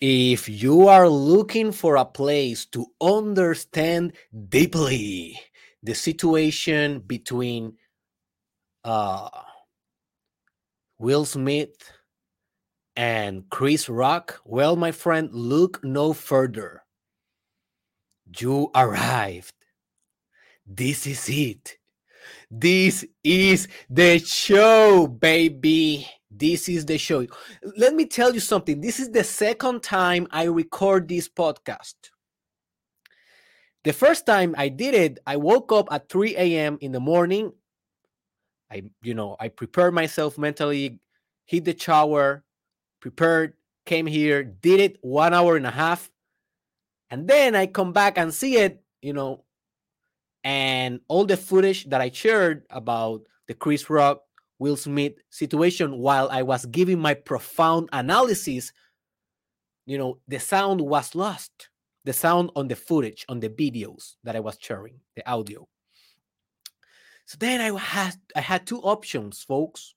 If you are looking for a place to understand deeply the situation between uh, Will Smith and Chris Rock, well, my friend, look no further. You arrived. This is it. This is the show, baby. This is the show. Let me tell you something. This is the second time I record this podcast. The first time I did it, I woke up at 3 a.m. in the morning. I, you know, I prepared myself mentally, hit the shower, prepared, came here, did it one hour and a half. And then I come back and see it, you know, and all the footage that I shared about the Chris Rock Will Smith situation while I was giving my profound analysis, you know, the sound was lost. The sound on the footage, on the videos that I was sharing, the audio. So then I had I had two options, folks.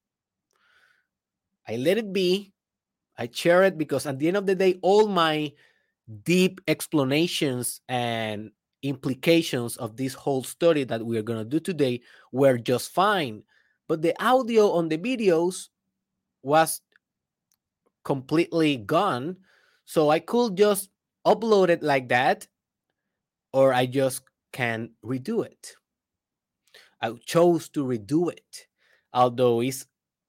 I let it be. I share it because at the end of the day, all my deep explanations and implications of this whole story that we are going to do today were just fine but the audio on the videos was completely gone. So I could just upload it like that, or I just can redo it. I chose to redo it, although it's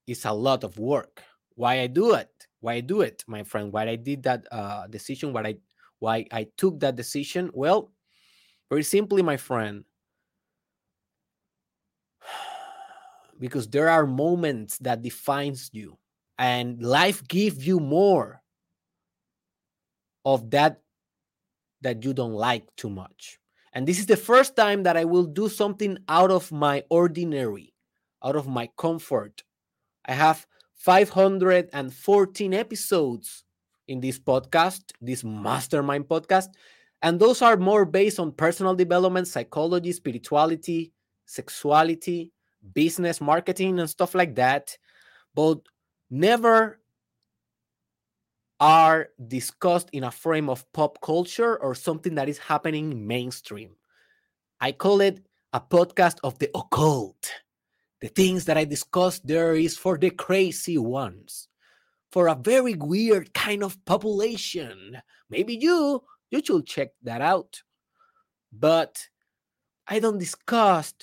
it's a lot of work. Why I do it? Why I do it, my friend? Why I did that uh, decision? Why I why I took that decision? Well, very simply, my friend. Because there are moments that defines you and life gives you more of that that you don't like too much. And this is the first time that i will do something out of my ordinary out of my comfort. I have 514 episodes in this podcast this mastermind podcast and those are more based on personal development psychology spirituality sexuality business marketing and stuff like that but never are discussed in a frame of pop culture or something that is happening mainstream. I call it a podcast of the occult. The things that i discuss there is for the crazy ones. For a very weird kind of population. Maybe you you should check that out. But i don't discuss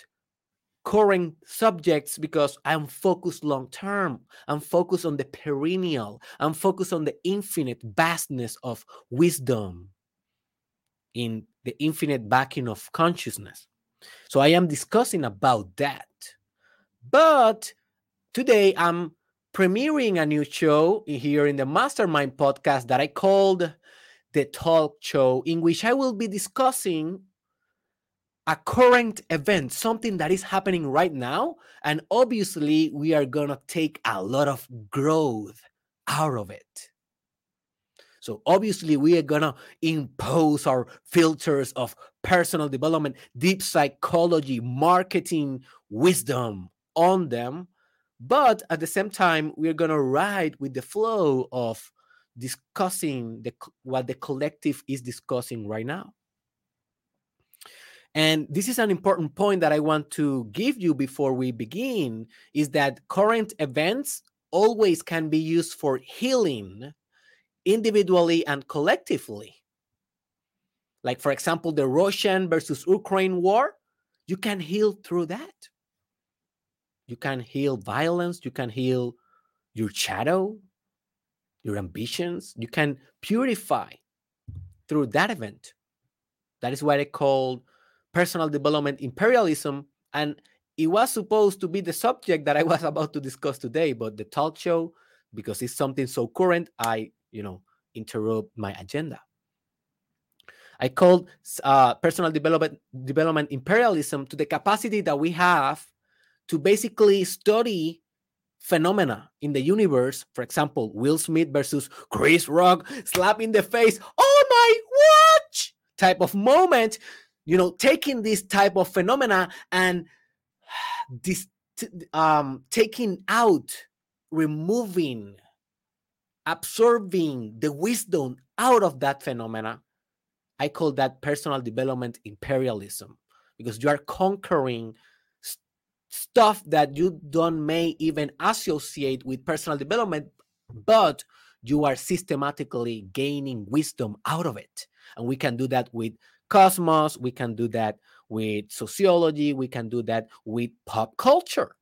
current subjects because I'm focused long term. I'm focused on the perennial. I'm focused on the infinite vastness of wisdom in the infinite backing of consciousness. So I am discussing about that. But today I'm premiering a new show here in the Mastermind podcast that I called The Talk Show, in which I will be discussing a current event, something that is happening right now. And obviously, we are going to take a lot of growth out of it. So, obviously, we are going to impose our filters of personal development, deep psychology, marketing, wisdom on them. But at the same time, we're going to ride with the flow of discussing the, what the collective is discussing right now. And this is an important point that I want to give you before we begin is that current events always can be used for healing individually and collectively. Like, for example, the Russian versus Ukraine war, you can heal through that. You can heal violence, you can heal your shadow, your ambitions, you can purify through that event. That is what I call personal development imperialism. And it was supposed to be the subject that I was about to discuss today, but the talk show, because it's something so current, I, you know, interrupt my agenda. I called uh, personal development development imperialism to the capacity that we have to basically study phenomena in the universe. For example, Will Smith versus Chris Rock, slap in the face, oh my watch type of moment you know taking this type of phenomena and this um taking out removing absorbing the wisdom out of that phenomena, I call that personal development imperialism because you are conquering st- stuff that you don't may even associate with personal development, but you are systematically gaining wisdom out of it. And we can do that with cosmos, we can do that with sociology, we can do that with pop culture.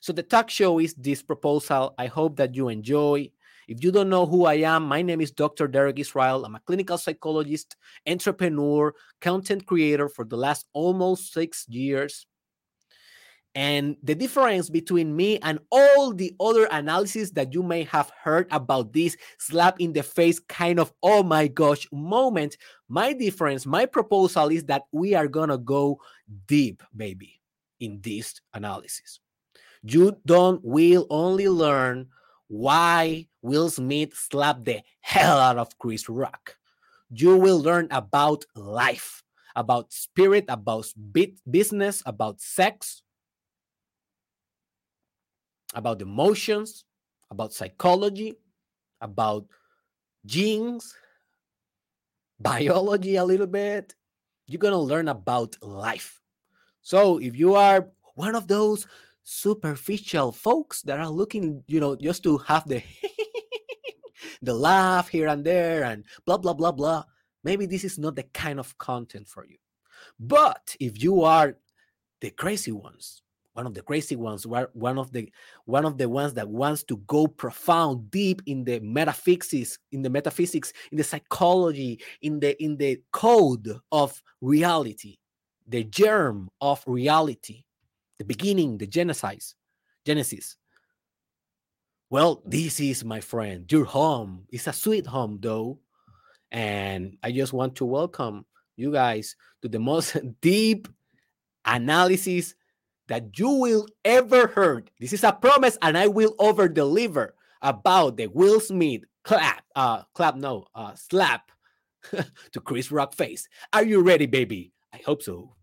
So the talk show is this proposal. I hope that you enjoy. If you don't know who I am, my name is Dr. Derek Israel. I'm a clinical psychologist, entrepreneur, content creator for the last almost six years. And the difference between me and all the other analysis that you may have heard about this slap in the face kind of, oh my gosh, moment, my difference, my proposal is that we are going to go deep, baby, in this analysis. You don't will only learn why Will Smith slapped the hell out of Chris Rock. You will learn about life, about spirit, about business, about sex, about emotions, about psychology, about genes, biology a little bit. You're going to learn about life. So if you are one of those superficial folks that are looking, you know, just to have the the laugh here and there and blah blah blah blah, maybe this is not the kind of content for you. But if you are the crazy ones, one of the crazy ones, one of the one of the ones that wants to go profound, deep in the metaphysics, in the metaphysics, in the psychology, in the in the code of reality, the germ of reality, the beginning, the genesis, Genesis. Well, this is my friend, your home. It's a sweet home, though. And I just want to welcome you guys to the most deep analysis that you will ever heard. This is a promise, and I will over deliver about the Will Smith clap, uh, clap, no, uh, slap to Chris Rock face. Are you ready, baby? I hope so.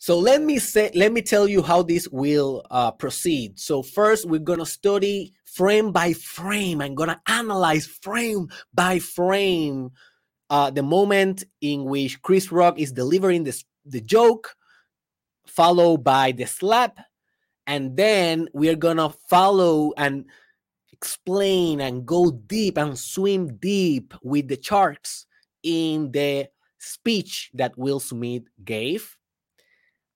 So let me say, let me tell you how this will uh, proceed. So first, we're gonna study frame by frame. I'm gonna analyze frame by frame uh, the moment in which Chris Rock is delivering this the joke, followed by the slap, and then we are gonna follow and explain and go deep and swim deep with the charts in the speech that Will Smith gave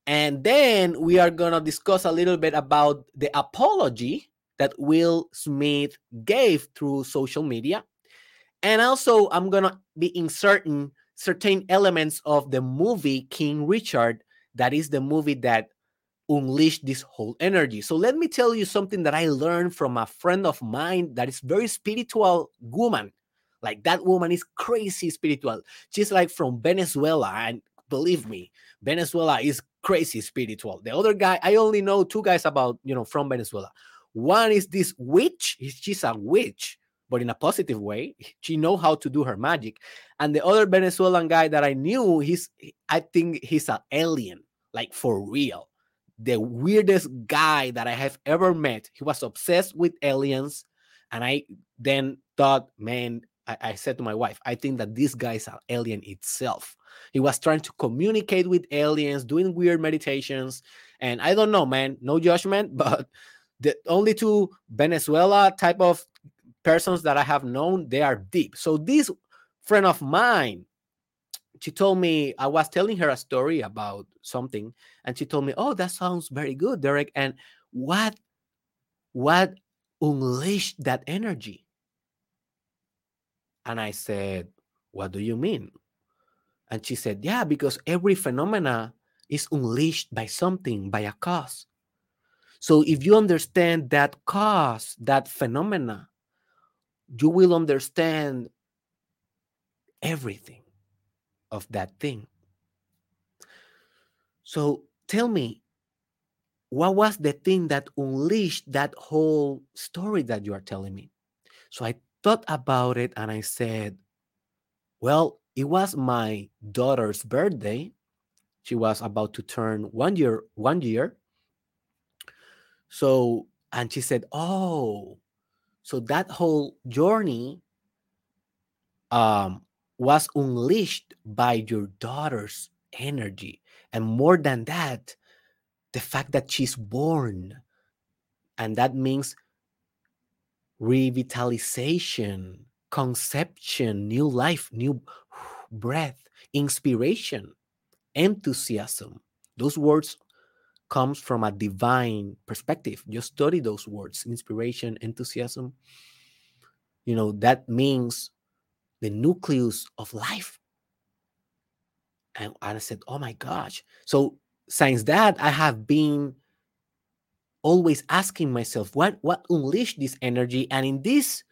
and then we are going to discuss a little bit about the apology that Will Smith gave through social media. And also, I'm going to be inserting certain elements of the movie King Richard, that is the movie that unleashed this whole energy. So, let me tell you something that I learned from a friend of mine that is very spiritual woman. Like that woman is crazy spiritual. She's like from Venezuela. And believe me, Venezuela is crazy spiritual. The other guy, I only know two guys about, you know, from Venezuela. One is this witch. She's a witch, but in a positive way. She know how to do her magic. And the other Venezuelan guy that I knew, he's, I think he's an alien, like for real. The weirdest guy that I have ever met. He was obsessed with aliens. And I then thought, man, I, I said to my wife, I think that this guy is an alien itself. He was trying to communicate with aliens, doing weird meditations. And I don't know, man, no judgment, but the only two Venezuela type of persons that I have known, they are deep. So this friend of mine, she told me I was telling her a story about something, and she told me, "Oh, that sounds very good, Derek." And what, what unleashed that energy? And I said, What do you mean? And she said, Yeah, because every phenomena is unleashed by something, by a cause. So if you understand that cause, that phenomena, you will understand everything of that thing. So tell me, what was the thing that unleashed that whole story that you are telling me? So I thought about it and I said, well, it was my daughter's birthday. She was about to turn one year, one year. So, and she said, Oh, so that whole journey um, was unleashed by your daughter's energy. And more than that, the fact that she's born. And that means revitalization, conception, new life, new breath, inspiration, enthusiasm. Those words comes from a divine perspective. Just study those words, inspiration, enthusiasm. You know, that means the nucleus of life. And I said, oh my gosh. So since that, I have been always asking myself, what what unleashed this energy? And in this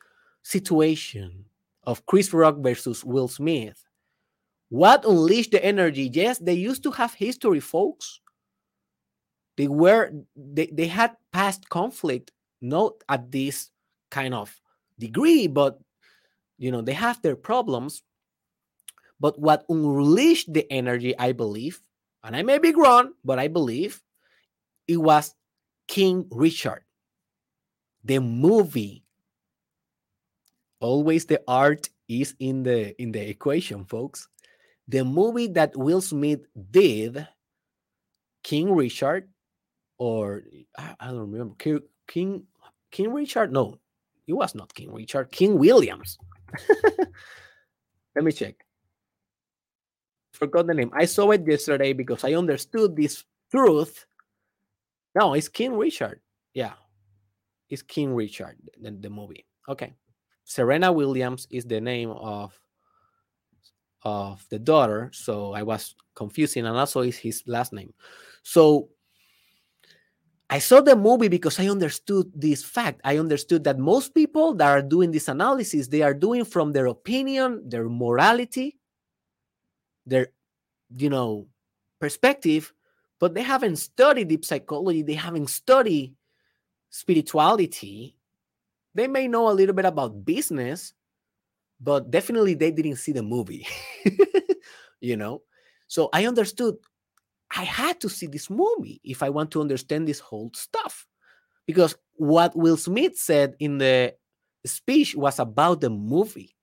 situation of Chris Rock versus Will Smith, what unleashed the energy? Yes, they used to have history, folks. They were they, they had past conflict, not at this kind of degree, but you know, they have their problems. But what unleashed the energy, I believe, and I may be wrong, but I believe it was King Richard, the movie. Always the art is in the in the equation, folks. The movie that Will Smith did, King Richard, or I, don't remember King, King King Richard. No, it was not King Richard. King Williams. Let me check. Forgot the name. I saw it yesterday because I understood this truth. No, it's King Richard. Yeah, it's King Richard, the, the movie. Okay. Serena Williams is the name of of the daughter, so I was confusing, and also is his last name. So I saw the movie because I understood this fact. I understood that most people that are doing this analysis, they are doing from their opinion, their morality, their, you know, perspective, but they haven't studied deep psychology. They haven't studied spirituality. They may know a little bit about business, but definitely they didn't see the movie. you know, so I understood I had to see this movie if I want to understand this whole stuff. Because what Will Smith said in the speech was about the movie.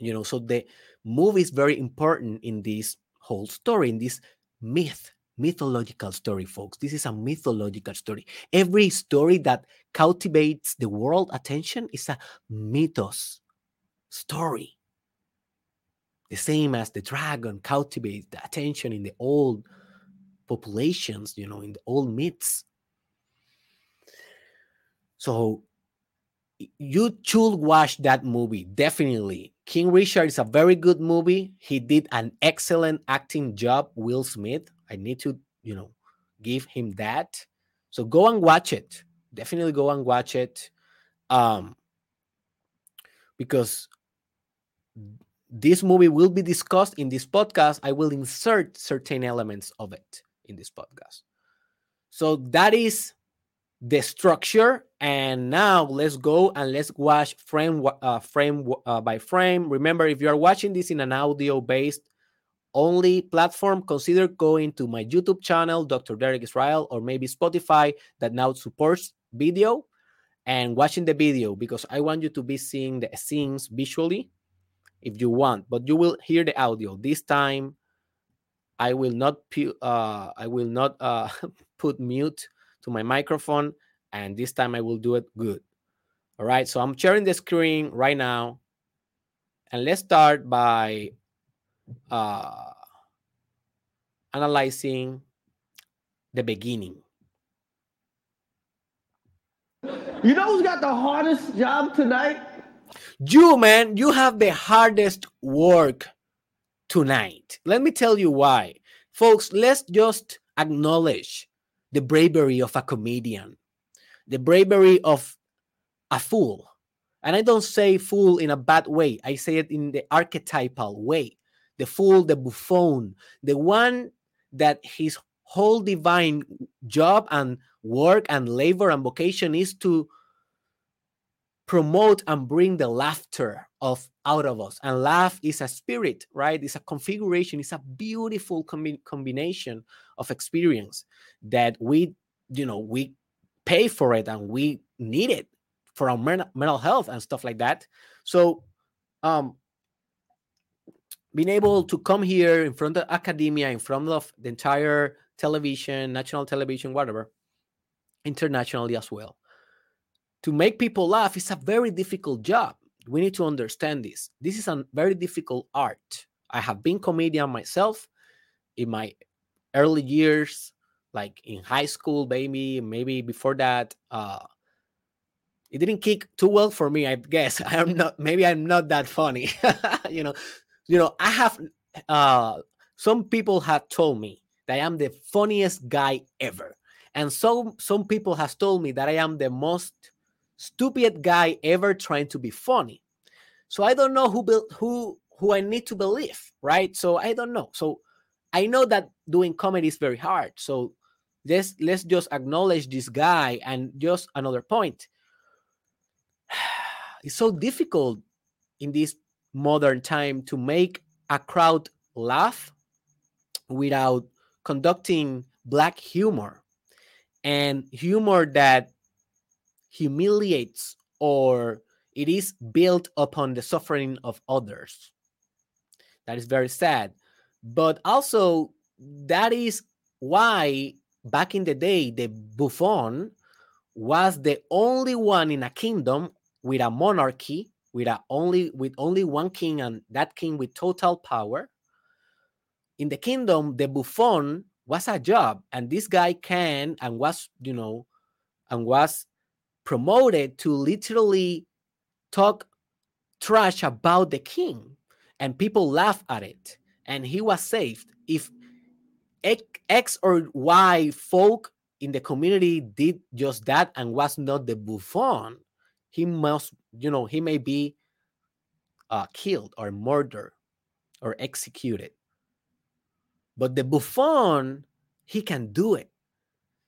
You know, so the movie is very important in this whole story, in this myth, mythological story, folks. This is a mythological story. Every story that cultivates the world attention is a mythos story the same as the dragon cultivates the attention in the old populations, you know, in the old myths. So you should watch that movie definitely. King Richard is a very good movie. He did an excellent acting job. Will Smith, I need to, you know, give him that. So go and watch it. Definitely go and watch it. Um, because this movie will be discussed in this podcast. I will insert certain elements of it in this podcast. So that is the structure. And now let's go and let's watch frame uh, frame uh, by frame. Remember, if you are watching this in an audio based only platform, consider going to my YouTube channel, Dr. Derek Israel, or maybe Spotify that now supports video and watching the video because I want you to be seeing the scenes visually if you want, but you will hear the audio. This time, I will not uh, I will not uh, put mute to my microphone, and this time I will do it good. All right, so I'm sharing the screen right now, and let's start by uh, analyzing the beginning. You know who's got the hardest job tonight? You, man, you have the hardest work tonight. Let me tell you why. Folks, let's just acknowledge the bravery of a comedian, the bravery of a fool. And I don't say fool in a bad way, I say it in the archetypal way. The fool, the buffoon, the one that his whole divine job and work and labor and vocation is to promote and bring the laughter of out of us and laugh is a spirit right it's a configuration it's a beautiful combination of experience that we you know we pay for it and we need it for our mental health and stuff like that so um being able to come here in front of academia in front of the entire television national television whatever internationally as well to make people laugh is a very difficult job. We need to understand this. This is a very difficult art. I have been comedian myself in my early years, like in high school, maybe, maybe before that. Uh, it didn't kick too well for me, I guess. I'm not maybe I'm not that funny. you know, you know, I have uh some people have told me that I am the funniest guy ever. And so some people has told me that I am the most stupid guy ever trying to be funny. So I don't know who built who who I need to believe, right? So I don't know. So I know that doing comedy is very hard. So let's let's just acknowledge this guy and just another point. It's so difficult in this modern time to make a crowd laugh without conducting black humor and humor that humiliates or it is built upon the suffering of others. That is very sad. But also, that is why back in the day, the Buffon was the only one in a kingdom with a monarchy, with a only with only one king, and that king with total power. In the kingdom, the Buffon was a job, and this guy can and was, you know, and was promoted to literally talk trash about the king and people laugh at it and he was saved. If x or y folk in the community did just that and was not the Buffon, he must you know he may be uh, killed or murdered or executed. But the Buffon, he can do it.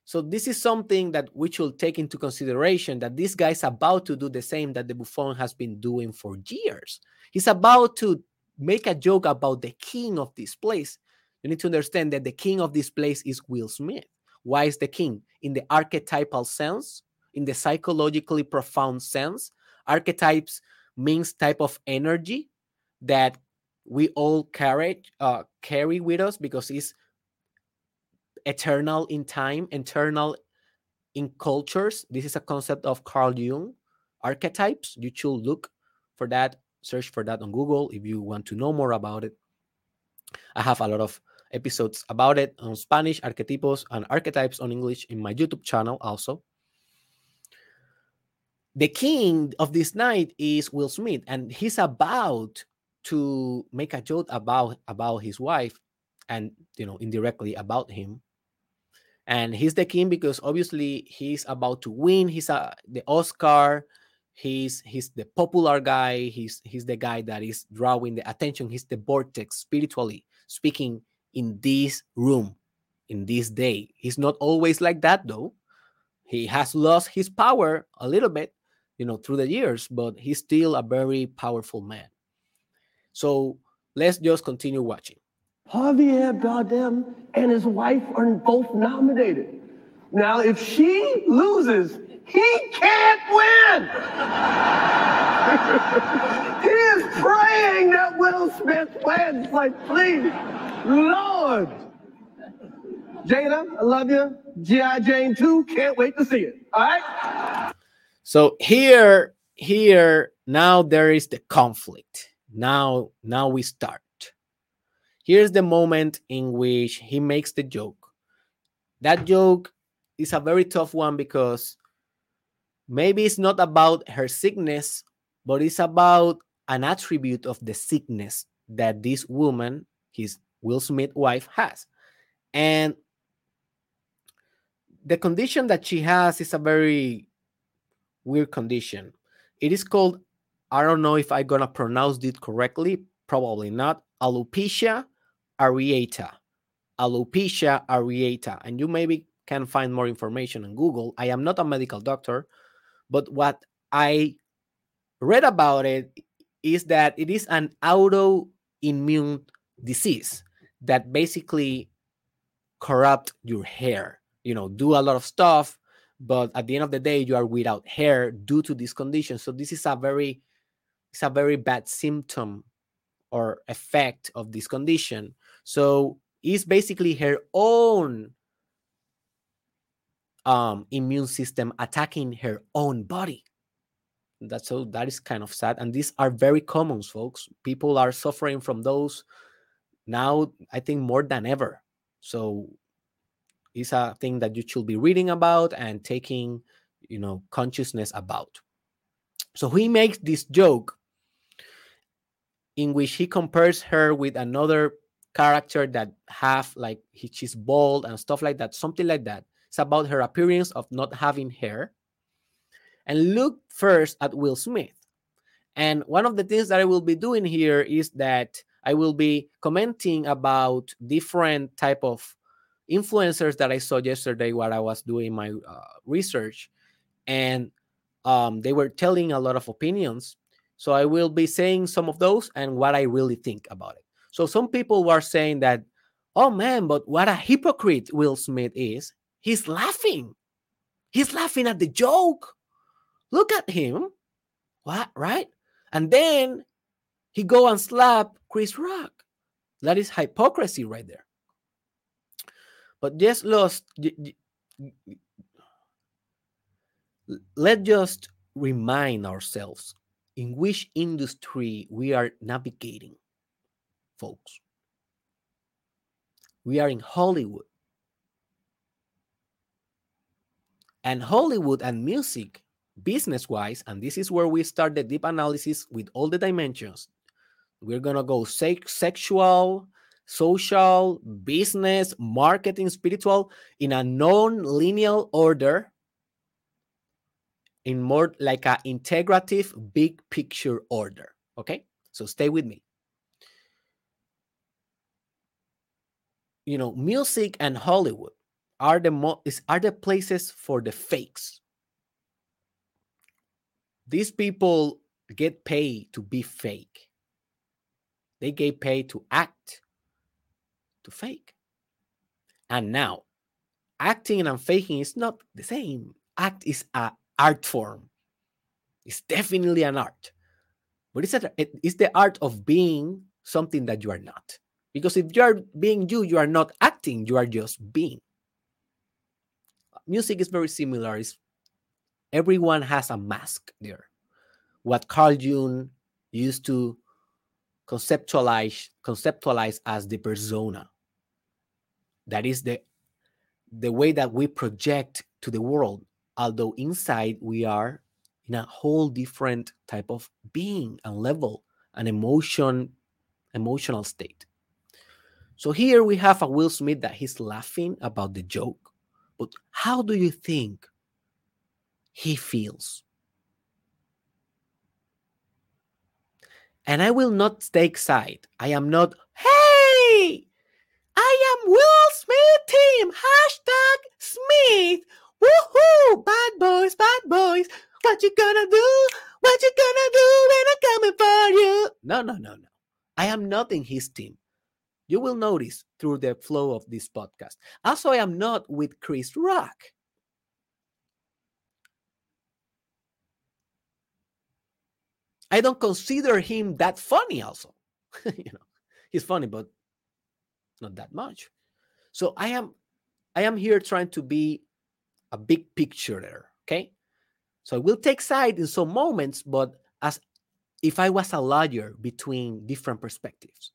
So this is something that we should take into consideration that this guy is about to do the same that the Buffon has been doing for years. He's about to make a joke about the king of this place. You need to understand that the king of this place is Will Smith. Why is the king? In the archetypal sense, in the psychologically profound sense, archetypes means type of energy that we all carry uh, carry with us because it's eternal in time, eternal in cultures. This is a concept of Carl Jung, archetypes. You should look for that, search for that on Google if you want to know more about it. I have a lot of episodes about it on Spanish, arquetipos, and archetypes on English in my YouTube channel also. The king of this night is Will Smith, and he's about to make a joke about about his wife and you know indirectly about him and he's the king because obviously he's about to win he's a, the oscar he's he's the popular guy he's he's the guy that is drawing the attention he's the vortex spiritually speaking in this room in this day. He's not always like that though. He has lost his power a little bit you know through the years but he's still a very powerful man. So let's just continue watching. Javier Bardem and his wife are both nominated. Now, if she loses, he can't win. he is praying that Will Smith wins. Like, please, Lord. Jada, I love you. G.I. Jane 2, can't wait to see it. All right? So here, here, now there is the conflict. Now, now we start. Here's the moment in which he makes the joke. That joke is a very tough one because maybe it's not about her sickness, but it's about an attribute of the sickness that this woman, his Will Smith wife, has. And the condition that she has is a very weird condition. It is called, I don't know if I'm gonna pronounce it correctly, probably not, alopecia areata. Alopecia areata. And you maybe can find more information on Google. I am not a medical doctor, but what I read about it is that it is an autoimmune disease that basically corrupt your hair. You know, do a lot of stuff, but at the end of the day, you are without hair due to this condition. So this is a very, it's a very bad symptom or effect of this condition. So it's basically her own um, immune system attacking her own body. That's so that is kind of sad. And these are very common, folks. People are suffering from those now, I think more than ever. So it's a thing that you should be reading about and taking, you know, consciousness about. So he makes this joke in which he compares her with another character that have like he, she's bald and stuff like that, something like that. It's about her appearance of not having hair. And look first at Will Smith. And one of the things that I will be doing here is that I will be commenting about different type of influencers that I saw yesterday while I was doing my uh, research, and um, they were telling a lot of opinions. So I will be saying some of those and what I really think about it. So some people were saying that, oh man, but what a hypocrite Will Smith is. He's laughing. He's laughing at the joke. Look at him. What, right? And then he go and slap Chris Rock. That is hypocrisy right there. But just lost. Let's just remind ourselves in which industry we are navigating, folks. We are in Hollywood. And Hollywood and music, business wise, and this is where we start the deep analysis with all the dimensions. We're going to go sex, sexual, social, business, marketing, spiritual in a non linear order, in more like an integrative big picture order. Okay, so stay with me. You know, music and Hollywood are the mo- are the places for the fakes. These people get paid to be fake. They get paid to act to fake. And now, acting and faking is not the same. Act is an art form. It's definitely an art. But it's, a, it's the art of being something that you are not. Because if you are being you, you are not acting, you are just being. Music is very similar. It's, everyone has a mask there. What Carl Jung used to conceptualize conceptualize as the persona that is the the way that we project to the world although inside we are in a whole different type of being and level and emotion emotional state so here we have a will smith that he's laughing about the joke but how do you think he feels and i will not take side i am not hey I am Will Smith team. Hashtag Smith. Woohoo! Bad boys, bad boys. What you gonna do? What you gonna do when I'm coming for you? No, no, no, no. I am not in his team. You will notice through the flow of this podcast. Also, I am not with Chris Rock. I don't consider him that funny, also. you know, he's funny, but not that much. So I am I am here trying to be a big picture there. Okay. So I will take side in some moments, but as if I was a lawyer between different perspectives.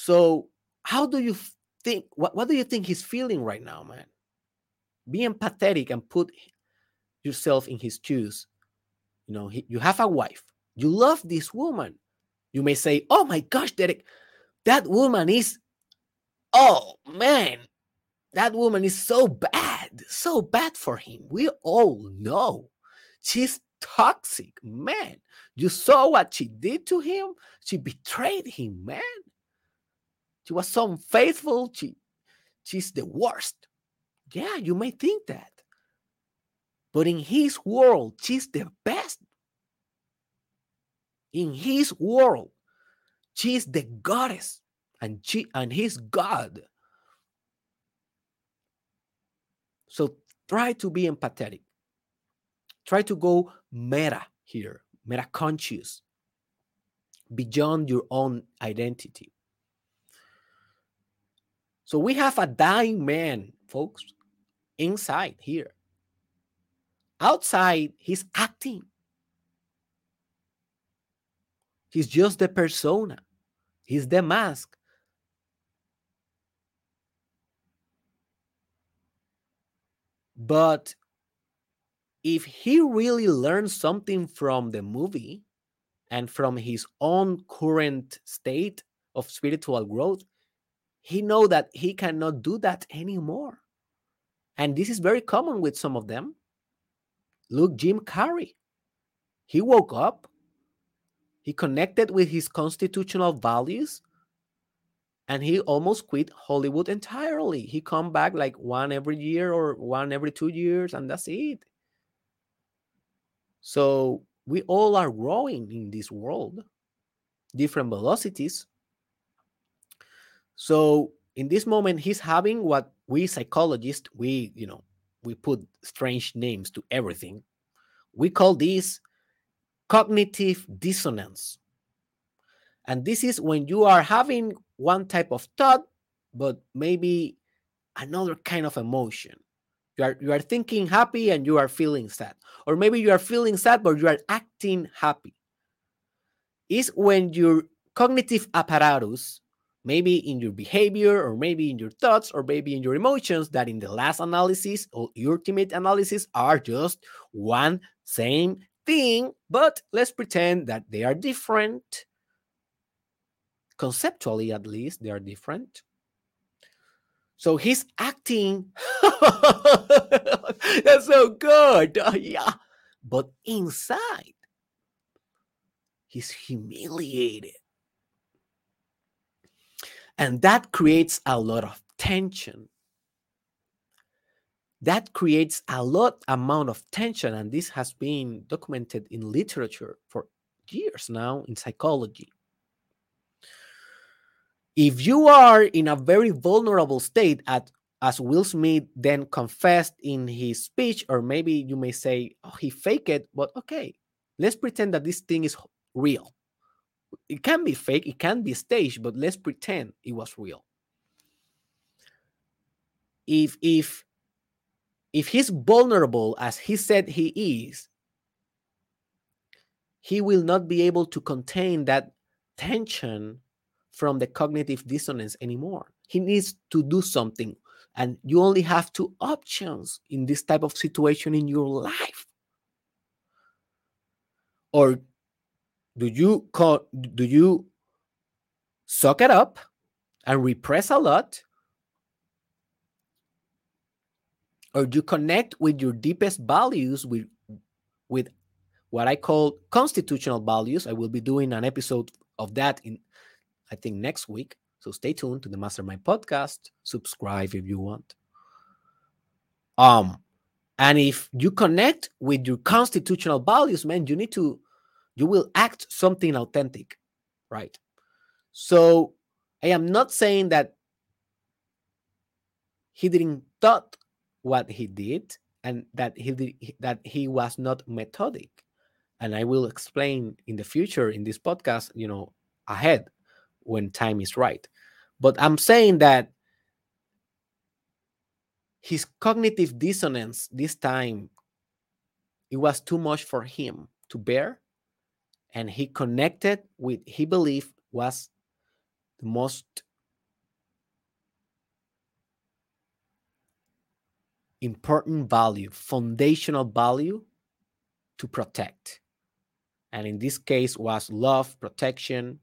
So how do you think what, what do you think he's feeling right now, man? Be empathetic and put yourself in his shoes. You know, he, you have a wife. You love this woman. You may say, Oh my gosh, Derek, that woman is, oh man, that woman is so bad, so bad for him. We all know she's toxic, man. You saw what she did to him. She betrayed him, man. She was so unfaithful. She, she's the worst. Yeah, you may think that. But in his world, she's the best. In his world, she's the goddess and she and he's God. So try to be empathetic. Try to go meta here, meta conscious, beyond your own identity. So we have a dying man, folks, inside here. Outside, he's acting. He's just the persona. He's the mask. But if he really learned something from the movie and from his own current state of spiritual growth, he know that he cannot do that anymore. And this is very common with some of them. Look, Jim Carrey. He woke up, he connected with his constitutional values, and he almost quit Hollywood entirely. He come back like one every year or one every two years, and that's it. So we all are growing in this world, different velocities. So in this moment, he's having what we psychologists, we, you know, we put strange names to everything. We call this cognitive dissonance. And this is when you are having one type of thought, but maybe another kind of emotion. You are, you are thinking happy and you are feeling sad. Or maybe you are feeling sad, but you are acting happy. Is when your cognitive apparatus maybe in your behavior or maybe in your thoughts or maybe in your emotions that in the last analysis or ultimate analysis are just one same thing but let's pretend that they are different. Conceptually at least they are different. So he's acting that's so good. Uh, yeah. But inside he's humiliated and that creates a lot of tension. That creates a lot amount of tension. And this has been documented in literature for years now in psychology. If you are in a very vulnerable state at as Will Smith then confessed in his speech, or maybe you may say, oh, he faked it, but okay, let's pretend that this thing is real it can be fake, it can be staged, but let's pretend it was real. If if if he's vulnerable as he said he is, he will not be able to contain that tension from the cognitive dissonance anymore. He needs to do something. And you only have two options in this type of situation in your life. Or do you call do you suck it up and repress a lot? Or do you connect with your deepest values with with what i call constitutional values. I will be doing an episode of that in i think next week. So stay tuned to the mastermind podcast. Subscribe if you want. Um and if you connect with your constitutional values man you need to you will act something authentic, right? So I am not saying that he didn't thought what he did and that he did, that he was not methodic. And i will explain in the future in this podcast you know ahead when time is right. But i'm saying that his cognitive dissonance this time it was too much for him to bear and he connected with he believed was the most important value foundational value to protect. And in this case was love protection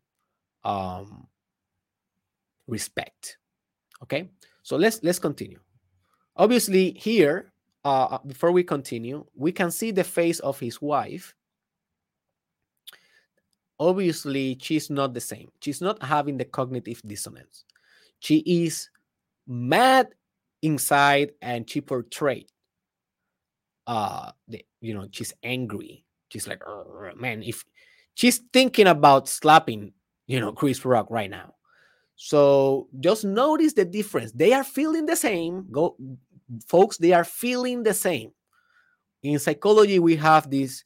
um respect. Okay? So let's let's continue. Obviously, here, uh, before we continue, we can see the face of his wife. Obviously, she's not the same. She's not having the cognitive dissonance. She is mad inside and she portrayed uh the, you know she's angry. She's like man if she's thinking about slapping you know chris rock right now. So just notice the difference. They are feeling the same. Go folks they are feeling the same. In psychology we have this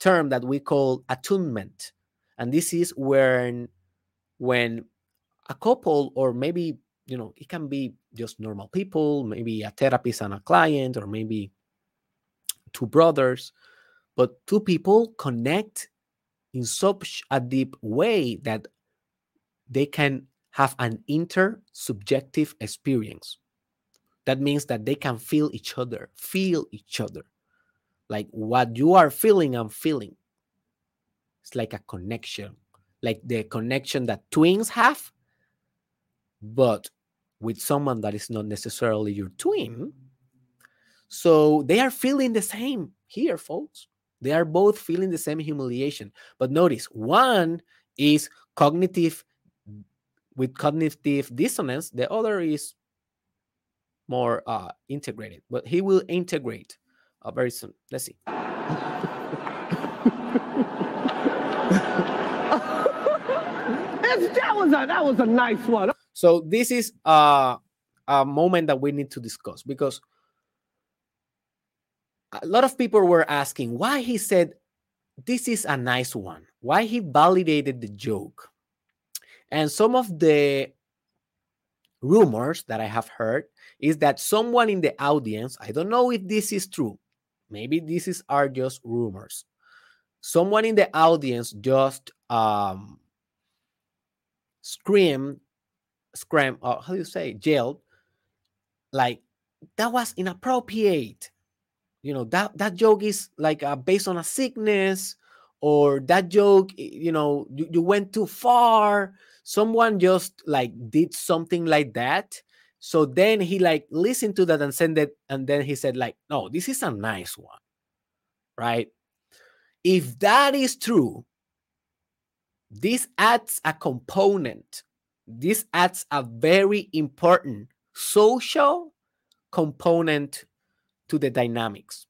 term that we call attunement and this is when when a couple or maybe you know it can be just normal people maybe a therapist and a client or maybe two brothers but two people connect in such a deep way that they can have an intersubjective experience. That means that they can feel each other feel each other. Like what you are feeling i'm feeling it's like a connection like the connection that twins have but with someone that is not necessarily your twin. So they are feeling the same here, folks. They are both feeling the same humiliation. But notice one is cognitive with cognitive dissonance, the other is more uh, integrated. But he will integrate uh, very soon. Let's see. that was a that was a nice one. So this is uh, a moment that we need to discuss because a lot of people were asking why he said this is a nice one, why he validated the joke. And some of the rumors that I have heard is that someone in the audience, I don't know if this is true, maybe this is are just rumors. Someone in the audience just um, screamed scram or how do you say jailed like that was inappropriate. You know that that joke is like uh, based on a sickness or that joke you know you, you went too far. Someone just like did something like that. So then he like listened to that and sent it and then he said like no this is a nice one right? If that is true this adds a component this adds a very important social component to the dynamics.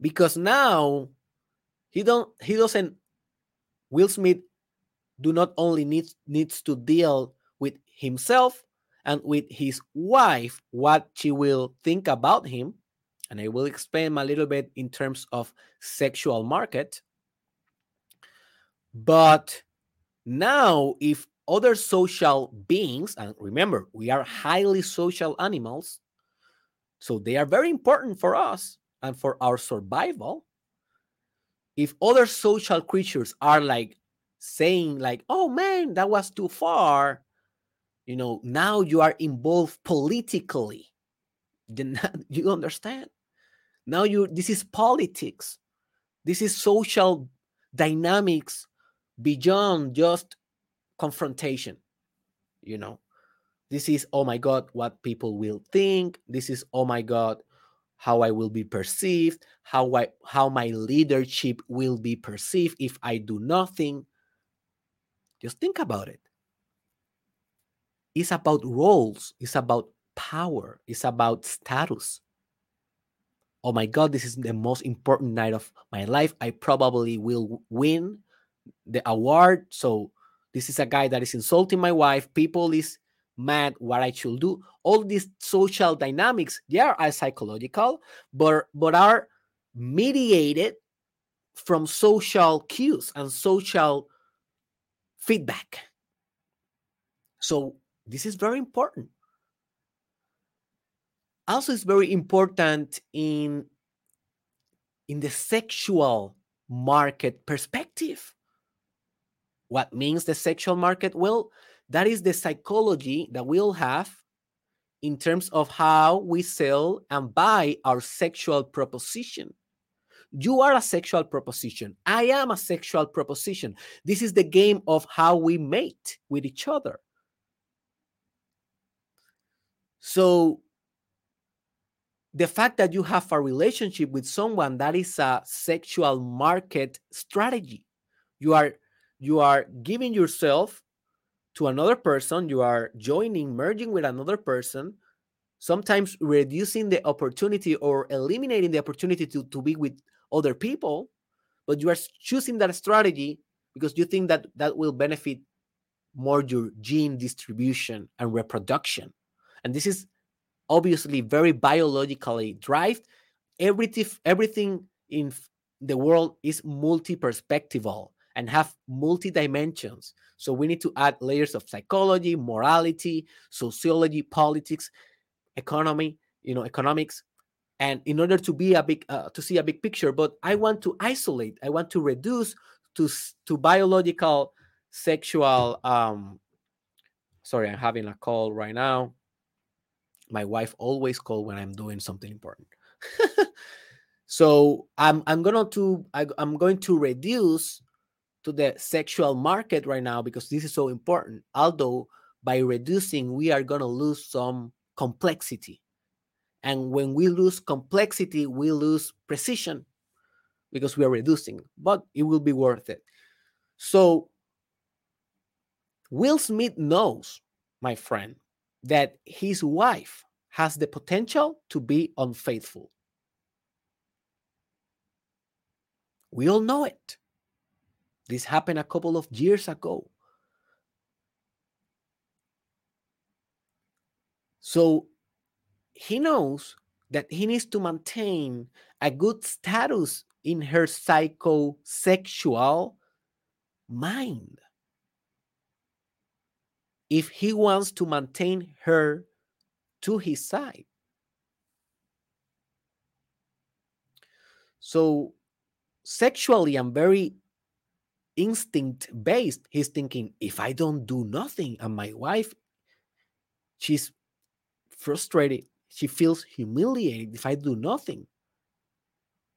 Because now he don't he doesn't Will Smith do not only needs needs to deal with himself and with his wife what she will think about him and I will expand a little bit in terms of sexual market but now, if other social beings, and remember, we are highly social animals, so they are very important for us and for our survival. If other social creatures are like saying, like, oh man, that was too far, you know, now you are involved politically. Then you understand? Now you this is politics. This is social dynamics beyond just confrontation you know? This is oh my god what people will think. This is oh my god how i will be perceived how i how my leadership will be perceived if i do nothing. Just think about it. It's about roles. It's about power. It's about status oh my god this is the most important night of my life i probably will win the award. So this is a guy that is insulting my wife. People is mad what I should do. All these social dynamics, they are psychological, but but are mediated from social cues and social feedback. So this is very important. Also, it's very important in in the sexual market perspective what means the sexual market? Well, that is the psychology that we'll have in terms of how we sell and buy our sexual proposition. You are a sexual proposition. I am a sexual proposition. This is the game of how we mate with each other. So the fact that you have a relationship with someone that is a sexual market strategy. You are you are giving yourself to another person, you are joining, merging with another person, sometimes reducing the opportunity or eliminating the opportunity to, to be with other people, but you are choosing that strategy because you think that that will benefit more your gene distribution and reproduction. And this is obviously very biologically driven. Everything, everything in the world is multi-perspectival and have multi dimensions. So we need to add layers of psychology, morality, sociology, politics, economy, you know, economics, and in order to be a big uh, to see a big picture. But I want to isolate. I want to reduce to to biological, sexual. Um, sorry, I'm having a call right now. My wife always call when I'm doing something important. so I'm I'm gonna to I, I'm going to reduce to the sexual market right now because this is so important. Although by reducing, we are going to lose some complexity. And when we lose complexity, we lose precision because we are reducing, but it will be worth it. So, Will Smith knows, my friend, that his wife has the potential to be unfaithful. We all know it. This happened a couple of years ago. So he knows that he needs to maintain a good status in her psychosexual mind. If he wants to maintain her to his side. So, sexually, I'm very instinct based. He's thinking, if I don't do nothing, and my wife, she's frustrated, she feels humiliated if I do nothing.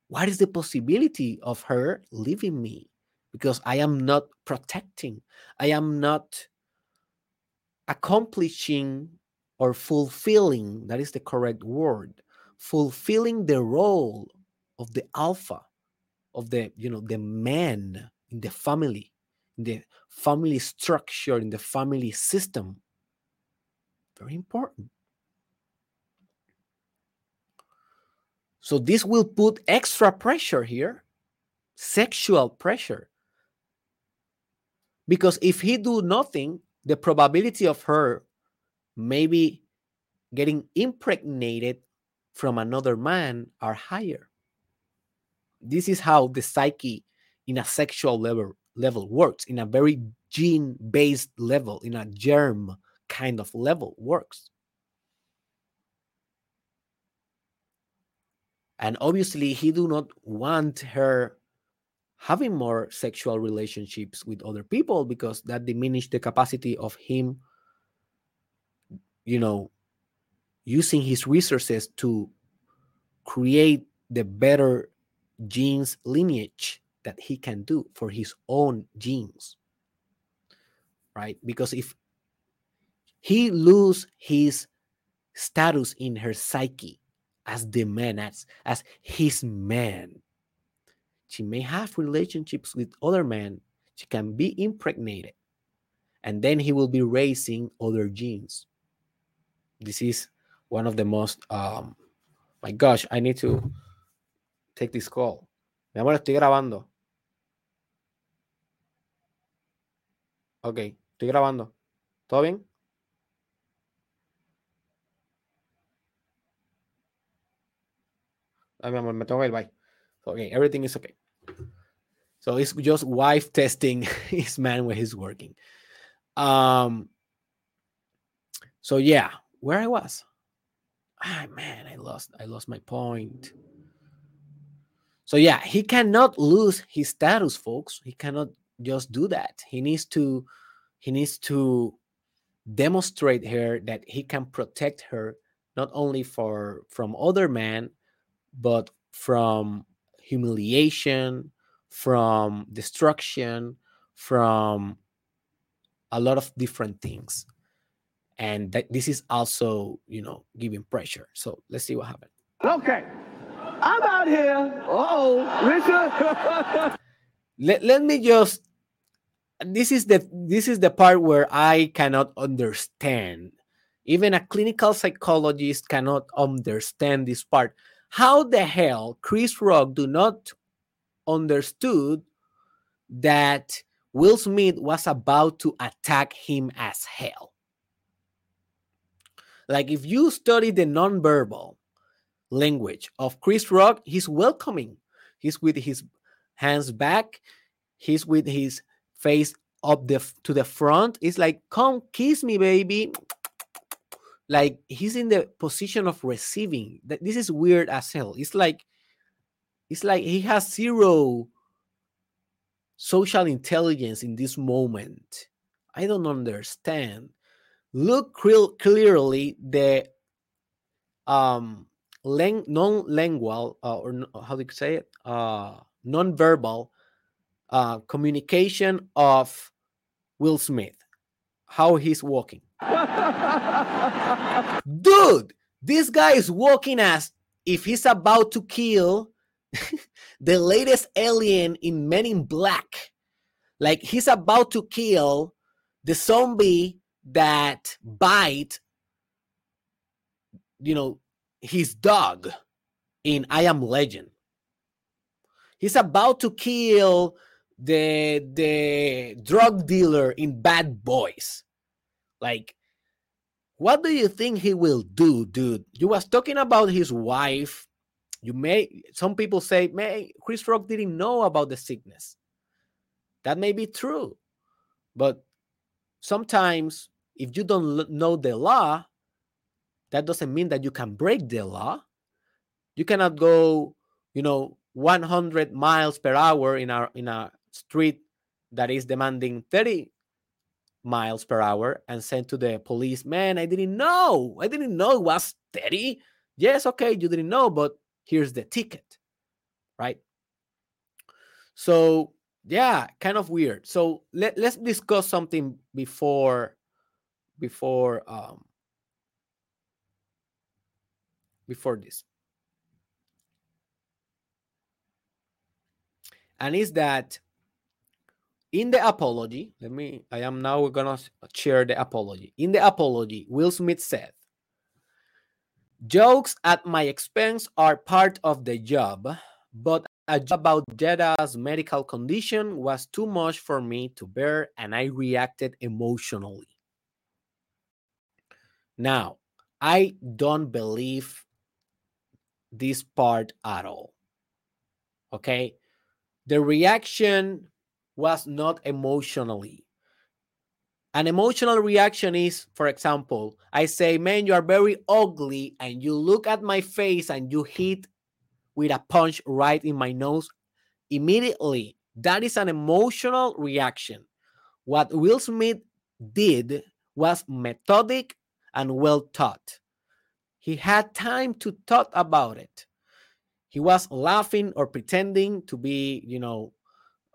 What is the possibility of her leaving me? Because I am not protecting, I am not accomplishing or fulfilling that is the correct word fulfilling the role of the alpha of the you know the man in the family, in the family structure, in the family system. Very important. So this will put extra pressure here, sexual pressure. Because if he do nothing, the probability of her maybe getting impregnated from another man are higher. This is how the psyche in a sexual level level works in a very gene based level in a germ kind of level works and obviously he do not want her having more sexual relationships with other people because that diminish the capacity of him you know using his resources to create the better genes lineage that he can do for his own genes right? Because if he lose his status in her psyche as the man as, as his man she may have relationships with other men she can be impregnated and then he will be raising other genes this is one of the most um my gosh i need to take this call mi amor estoy grabando Ok, estoy grabando. ¿Todo bien? Ay, mi amor, me tengo que ir, bye. Okay, everything is okay. So it's just wife testing his man when he's working. Um. So yeah, where I was. Ah man, I lost. I lost my point. So yeah, he cannot lose his status, folks. He cannot just do that. He needs to he needs to demonstrate her that he can protect her not only for from other men but from humiliation from destruction from a lot of different things and that this is also you know giving pressure so let's see what happens Okay. I'm out here. Oh, Richard. let, let me just this is the this is the part where i cannot understand even a clinical psychologist cannot understand this part how the hell chris rock do not understood that will smith was about to attack him as hell? Like if you study the nonverbal language of chris rock he's welcoming. He's with his hands back. He's with his face up the to the front. It's like come kiss me baby like he's in the position of receiving. That this is weird as hell. It's like it's like he has zero social intelligence in this moment. I don't understand. Look clear, clearly the um lang, non-lingual uh, or how do you say it? Uh non-verbal uh, communication of Will Smith, how he's walking. Dude, this guy is walking as if he's about to kill the latest alien in Men in Black. Like he's about to kill the zombie that bite, you know, his dog in I Am Legend. He's about to kill the the drug dealer in Bad Boys. Like, what do you think he will do, dude? You was talking about his wife. You may some people say, may Chris Rock didn't know about the sickness. That may be true, but sometimes if you don't know the law, that doesn't mean that you can break the law. You cannot go, you know, 100 miles per hour in our in a street that is demanding 30 miles per hour and send to the police, man, I didn't know. I didn't know it was 30. Yes, okay, you didn't know, but here's the ticket, right? So, yeah, kind of weird. So, let, let's discuss something before before um before this. And is that in the apology, let me, I am now gonna share the apology. In the apology, Will Smith said, Jokes at my expense are part of the job, but a joke about Jada's medical condition was too much for me to bear, and I reacted emotionally. Now, I don't believe this part at all. Okay. The reaction was not emotionally. An emotional reaction is, for example, I say, Man, you are very ugly, and you look at my face and you hit with a punch right in my nose immediately. That is an emotional reaction. What Will Smith did was methodic and well thought. He had time to thought about it. He was laughing or pretending to be, you know,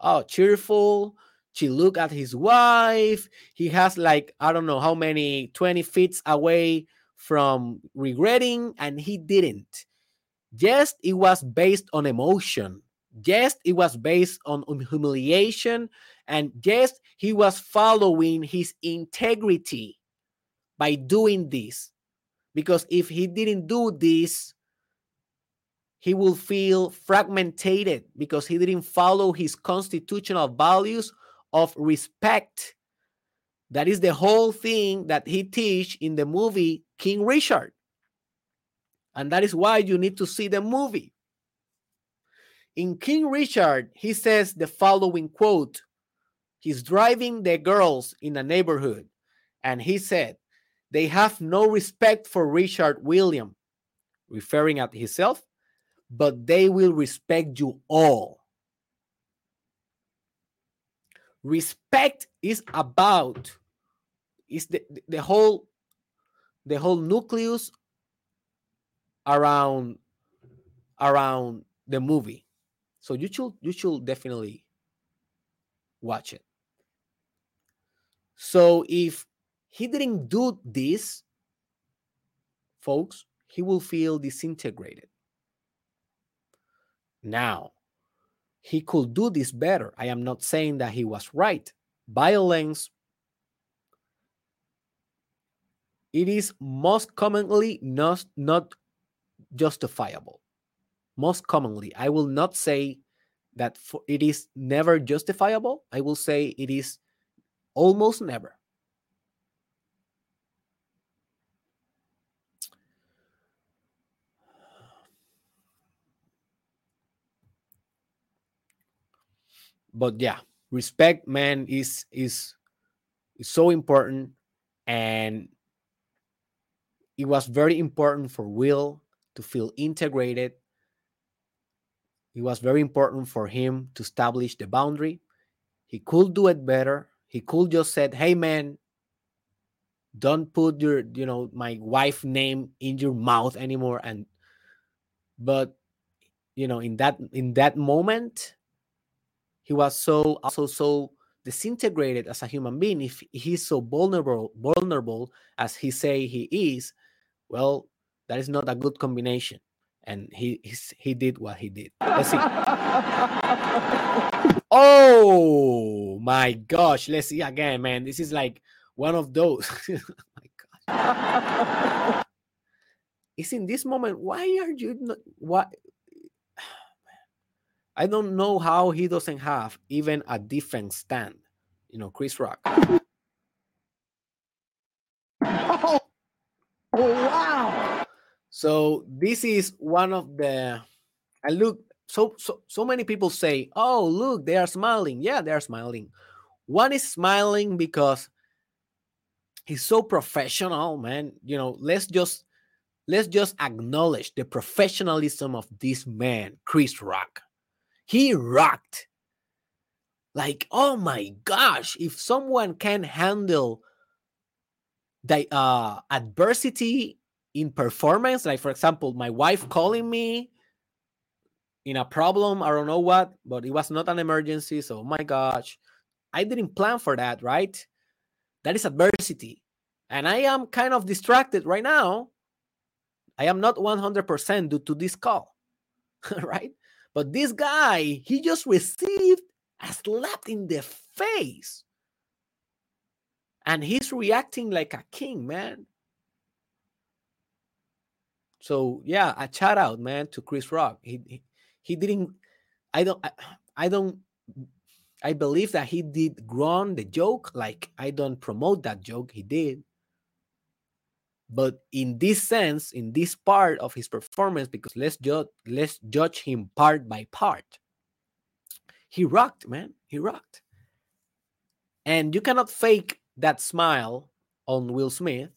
oh, cheerful. She look at his wife. He has like, I don't know how many, 20 feet away from regretting, and he didn't. Yes, it was based on emotion. Yes, it was based on, on humiliation. And yes, he was following his integrity by doing this. Because if he didn't do this, he will feel fragmented because he didn't follow his constitutional values of respect. That is the whole thing that he teach in the movie King Richard. And that is why you need to see the movie. In King Richard, he says the following quote. He's driving the girls in a neighborhood and he said, they have no respect for Richard William, referring at himself but they will respect you all. Respect is about is the, the whole the whole nucleus around around the movie. So you should you should definitely watch it. So if he didn't do this, folks, he will feel disintegrated. Now, he could do this better. I am not saying that he was right. Violence it is most commonly not, not justifiable. Most commonly, I will not say that for, it is never justifiable. I will say it is almost never. But yeah, respect, man, is is is so important, and it was very important for Will to feel integrated. It was very important for him to establish the boundary. He could do it better. He could just said, "Hey, man, don't put your, you know, my wife name in your mouth anymore." And but you know, in that in that moment, he was so also so disintegrated as a human being. If he's so vulnerable vulnerable as he say he is well that is not a good combination. And he he did what he did. Let's see. Oh my gosh. Let's see again man. This is like one of those. Oh my gosh. Is in this moment why are you not what I don't know how he doesn't have even a defense stand. You know, Chris Rock. Oh, oh wow. So this is one of the and look, so so so many people say, "Oh, look, they are smiling." Yeah, they are smiling. One is smiling because he's so professional, man. You know, let's just let's just acknowledge the professionalism of this man, Chris Rock he rocked. Like, oh my gosh, if someone can handle the uh, adversity in performance, like for example, my wife calling me in a problem, I don't know what, but it was not an emergency. So, oh my gosh, I didn't plan for that, right? That is adversity. And I am kind of distracted right now. I am not 100% due to this call, right? But this guy, he just received a slap in the face. And he's reacting like a king, man. So yeah, a shout out, man, to Chris Rock. He he, he didn't. I don't. I, I don't. I believe that he did grown the joke. Like I don't promote that joke. He did, but in this sense, in this part of his performance, because let's judge let's judge him part by part. He rocked, man. He rocked. And you cannot fake that smile on Will Smith.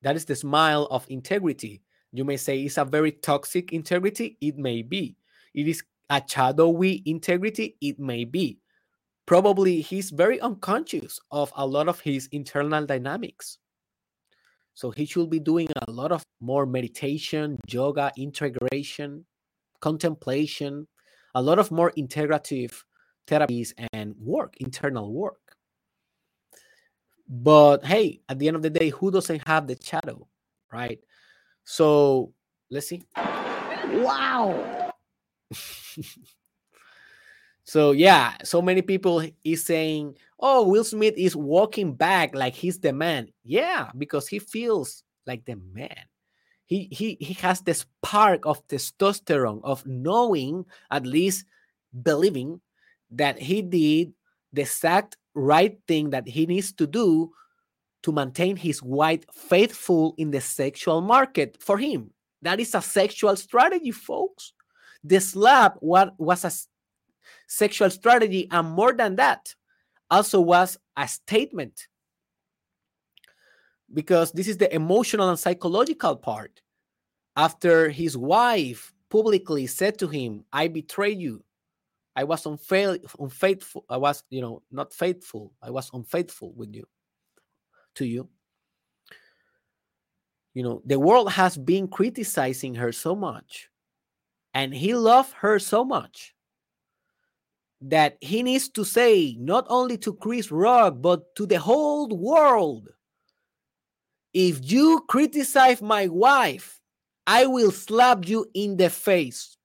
That is the smile of integrity. You may say it's a very toxic integrity. It may be. It is a shadowy integrity. It may be. Probably he's very unconscious of a lot of his internal dynamics. So he should be doing a lot of more meditation, yoga, integration, contemplation, a lot of more integrative therapies and work, internal work. But hey, at the end of the day, who doesn't have the shadow, right? So let's see. Wow. so yeah, so many people is saying, "Oh, Will Smith is walking back like he's the man." Yeah, because he feels like the man. He he he has the spark of testosterone of knowing, at least believing that he did the exact right thing that he needs to do to maintain his wife faithful in the sexual market for him. That is a sexual strategy, folks. The slap what was a sexual strategy, and more than that, also was a statement. Because this is the emotional and psychological part. After his wife publicly said to him, I betrayed you. I was unfaithful. I was, you know, not faithful. I was unfaithful with you, to you. You know, the world has been criticizing her so much, and he loved her so much that he needs to say not only to Chris Rock, but to the whole world if you criticize my wife, I will slap you in the face.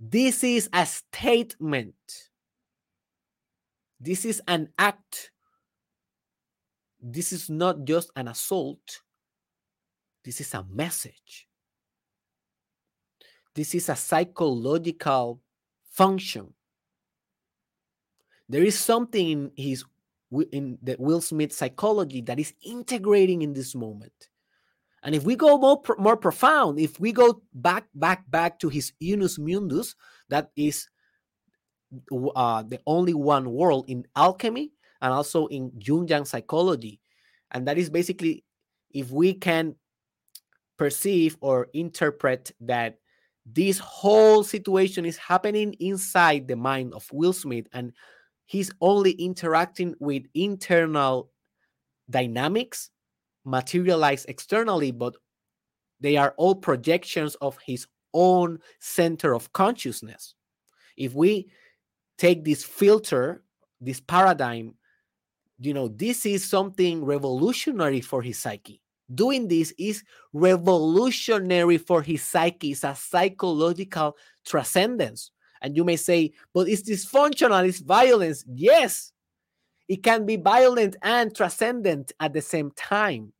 This is a statement. This is an act. This is not just an assault. This is a message. This is a psychological function. There is something in his in the Will Smith psychology that is integrating in this moment. And if we go more more profound, if we go back back back to his Unus Mundus, that is uh, the only one world in alchemy and also in Jungian psychology, and that is basically if we can perceive or interpret that this whole situation is happening inside the mind of Will Smith and he's only interacting with internal dynamics materialized externally, but they are all projections of his own center of consciousness. If we take this filter, this paradigm, you know, this is something revolutionary for his psyche. Doing this is revolutionary for his psyche. It's a psychological transcendence. And you may say, but it's dysfunctional, it's violence. Yes, it can be violent and transcendent at the same time.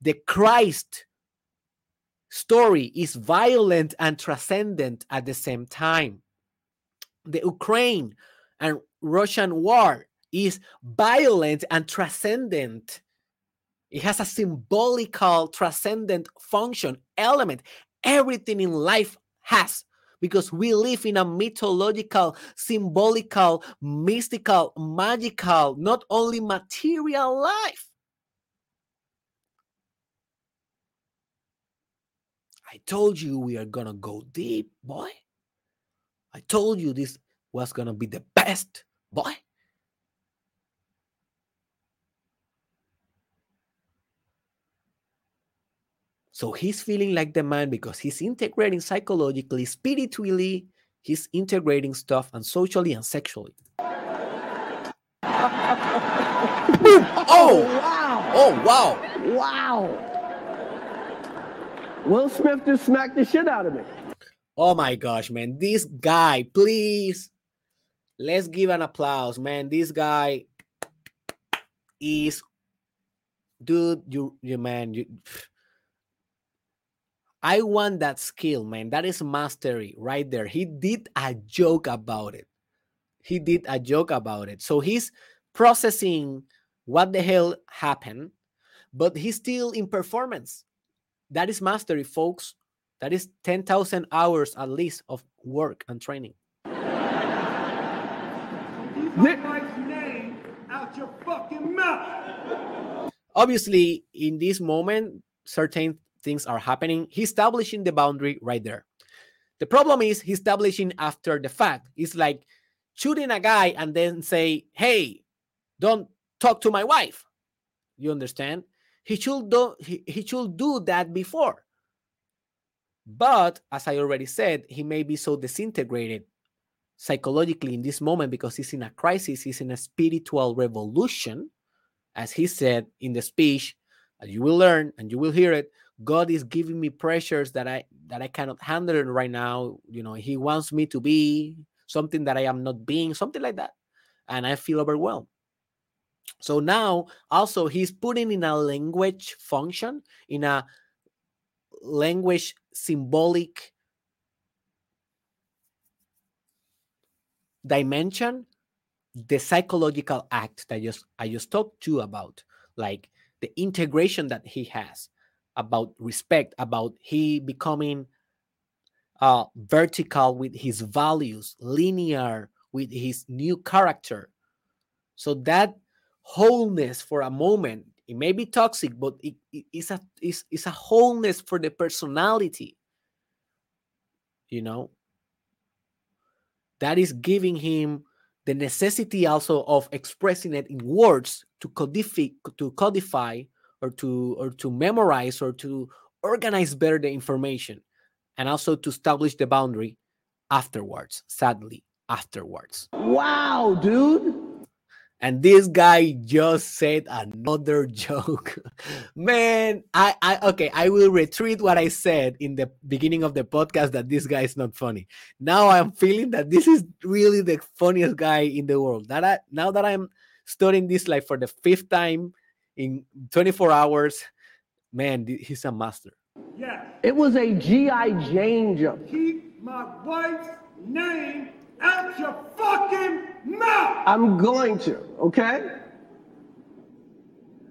The Christ story is violent and transcendent at the same time. The Ukraine and Russian war is violent and transcendent. It has a symbolical, transcendent function, element. Everything in life has because we live in a mythological, symbolical, mystical, magical, not only material life. I told you we are going to go deep, boy. I told you this was going to be the best, boy. So he's feeling like the man because he's integrating psychologically, spiritually, he's integrating stuff and socially and sexually. oh, oh, wow. Oh, wow. Wow. Will Smith just smacked the shit out of me. Oh my gosh, man. This guy, please. Let's give an applause, man. This guy is dude, you you man, you I want that skill, man. That is mastery right there. He did a joke about it. He did a joke about it. So he's processing what the hell happened, but he's still in performance. That is mastery, folks. That is 10,000 hours at least of work and training. Obviously, in this moment, certain things are happening. He's establishing the boundary right there. The problem is he's establishing after the fact. It's like shooting a guy and then say, "Hey, don't talk to my wife." You understand? He should do he, he should do that before. But as I already said, he may be so disintegrated psychologically in this moment because he's in a crisis, he's in a spiritual revolution, as he said in the speech. As you will learn and you will hear it, God is giving me pressures that I that I cannot handle right now. You know, He wants me to be something that I am not being, something like that, and I feel overwhelmed. So now, also, He's putting in a language function, in a language symbolic dimension, the psychological act that just I just talked to you about, like the integration that he has about respect, about he becoming uh, vertical with his values, linear with his new character. So that wholeness for a moment, it may be toxic, but it, it, it's a it's, it's a wholeness for the personality. You know, that is giving him the necessity also of expressing it in words to codify to codify or to or to memorize or to organize better the information and also to establish the boundary afterwards sadly afterwards. Wow, dude. And this guy just said another joke. Man, I, I okay, I will retreat what I said in the beginning of the podcast that this guy is not funny. Now I'm feeling that this is really the funniest guy in the world. That I now that I'm studying this like for the fifth time in 24 hours, man, he's a master. Yeah. It was a G.I. Jane joke. Keep my wife's name out your fucking mouth. I'm going to, okay?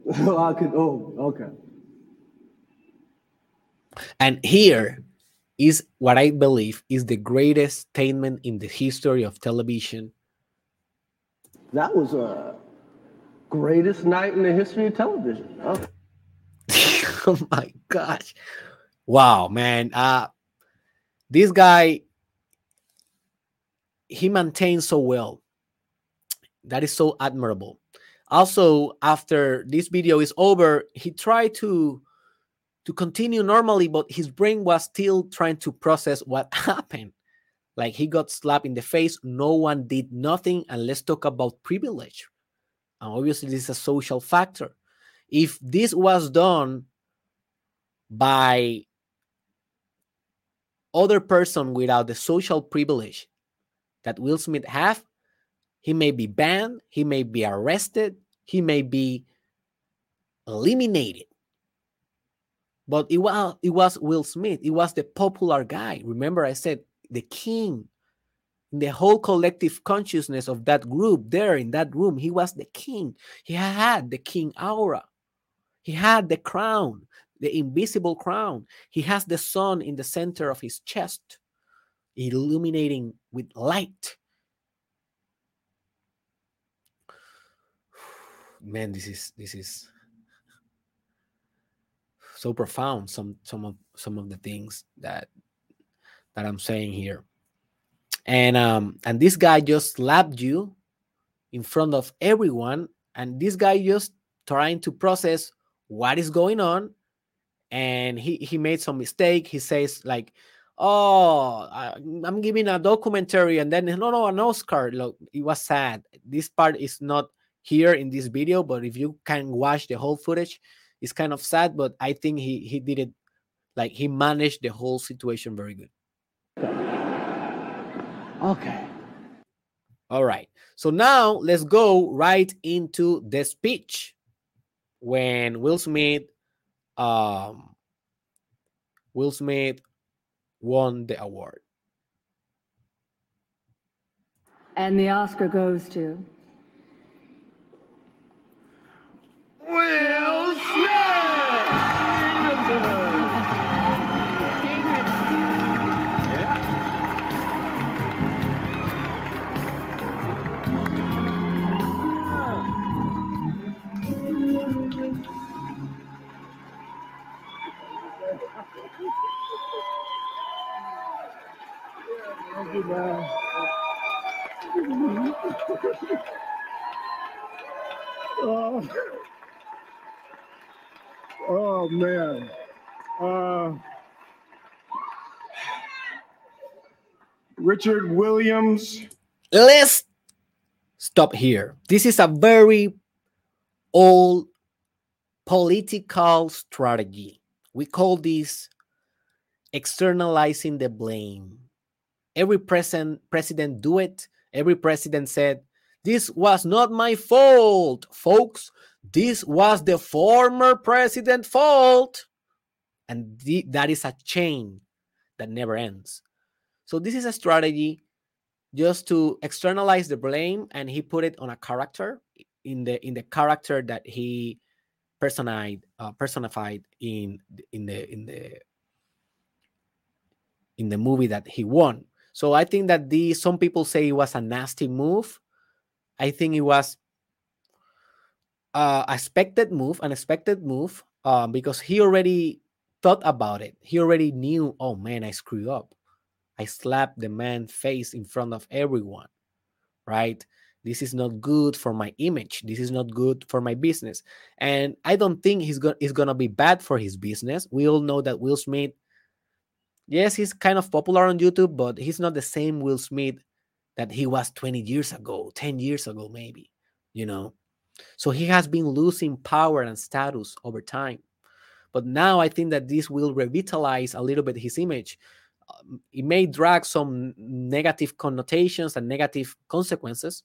I could, oh, okay. And here is what I believe is the greatest statement in the history of television. That was a greatest night in the history of television. Oh, oh my gosh. Wow, man. Uh this guy he maintains so well. That is so admirable. Also, after this video is over, he tried to to continue normally, but his brain was still trying to process what happened. Like he got slapped in the face, no one did nothing, and let's talk about privilege. And obviously, this is a social factor. If this was done by other person without the social privilege that Will Smith have, he may be banned, he may be arrested, he may be eliminated. But it was it was Will Smith. It was the popular guy. Remember, I said the king. The whole collective consciousness of that group there in that room, he was the king. He had the king aura. He had the crown, the invisible crown. He has the sun in the center of his chest illuminating with light. Man, this is this is so profound. Some some of some of the things that that I'm saying here. And um and this guy just slapped you in front of everyone, and this guy just trying to process what is going on and he he made some mistake he says like oh, I, am giving a documentary, and then no, no, an Oscar. Look, it was sad. This part is not here in this video, but if you can watch the whole footage, it's kind of sad. But I think he he did it like he managed the whole situation very good. Okay. All right. So now let's go right into the speech when Will Smith um Will Smith won the award. And the Oscar goes to Will Smith! Oh. oh man. Uh, Richard Williams. Let's stop here. This is a very old political strategy. We call this externalizing the blame. Every president president do it. Every president said, "This was not my fault, folks. This was the former president fault." And that is a chain that never ends. So this is a strategy just to externalize the blame and he put it on a character in the in the character that he personified uh, personified in in the in the in the movie that he won so I think that the some people say it was a nasty move. I think it was uh expected move, an expected move, um, because he already thought about it. He already knew, oh man, I screwed up. I slapped the man face in front of everyone, right? This is not good for my image. This is not good for my business. And I don't think he's going it's gonna be bad for his business. We all know that Will Smith yes, he's kind of popular on YouTube, but he's not the same Will Smith that he was 20 years ago, 10 years ago, maybe, you know. So he has been losing power and status over time. But now I think that this will revitalize a little bit his image. Um, it may drag some negative connotations and negative consequences,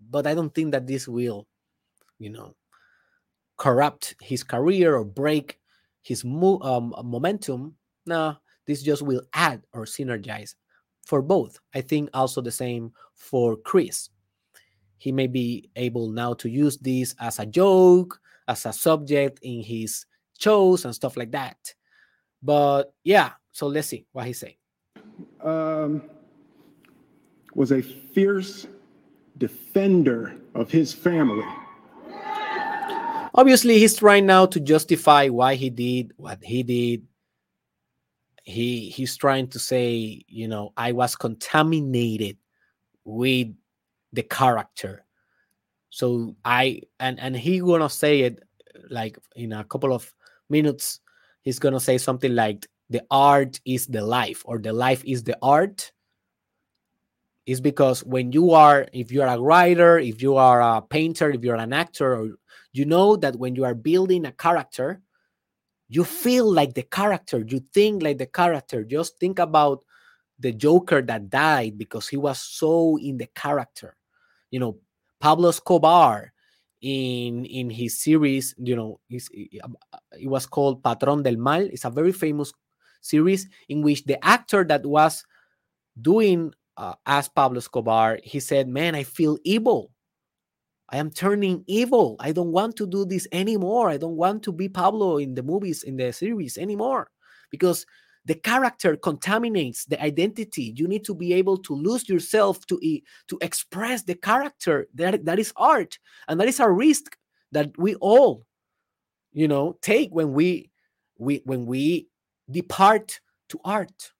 but I don't think that this will, you know, corrupt his career or break his mo- um, momentum. No, this just will add or synergize for both. I think also the same for Chris. He may be able now to use this as a joke, as a subject in his shows and stuff like that. But yeah, so let's see what he say. Um, was a fierce defender of his family. Obviously, he's trying now to justify why he did what he did he he's trying to say you know i was contaminated with the character. So i and and he gonna say it like in a couple of minutes he's gonna say something like the art is the life or the life is the art. Is because when you are if you are a writer if you are a painter if you're an actor or you know that when you are building a character you feel like the character. You think like the character. Just think about the joker that died because he was so in the character. You know pablo escobar in in his series you know it was called patron del mal. It's a very famous series in which the actor that was doing uh, as pablo escobar he said man i feel evil I am turning evil. I don't want to do this anymore. I don't want to be Pablo in the movies, in the series anymore because the character contaminates the identity. You need to be able to lose yourself to, to express the character. That, that is art. And that is a risk that we all, you know, take when we, we when we depart to art.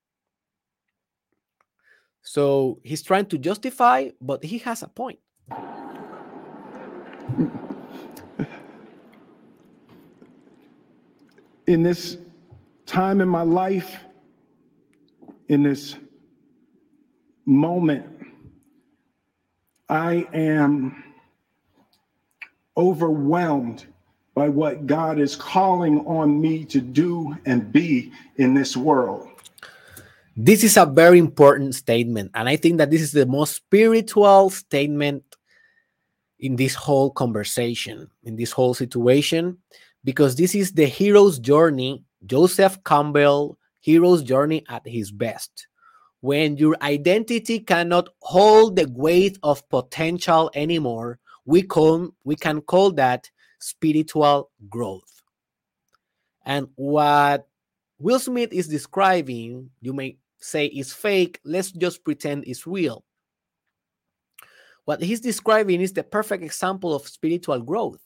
So he's trying to justify, but he has a point. In this time in my life, in this moment, I am overwhelmed by what God is calling on me to do and be in this world. This is a very important statement. And I think that this is the most spiritual statement in this whole conversation, in this whole situation, because this is the hero's journey, Joseph Campbell, hero's journey at his best. When your identity cannot hold the weight of potential anymore, we call we can call that spiritual growth. And what Will Smith is describing, you may say is fake, let's just pretend it's real. What he's describing is the perfect example of spiritual growth.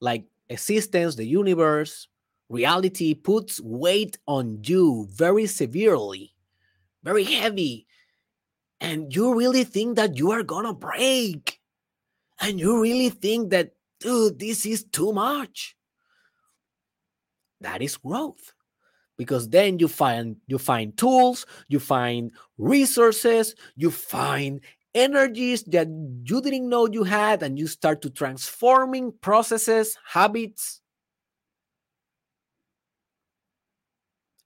Like existence, the universe, reality puts weight on you very severely, very heavy. And you really think that you are gonna break. And you really think that, dude, this is too much. That is growth because then you find you find tools you find resources you find energies that you didn't know you had and you start to transforming processes habits.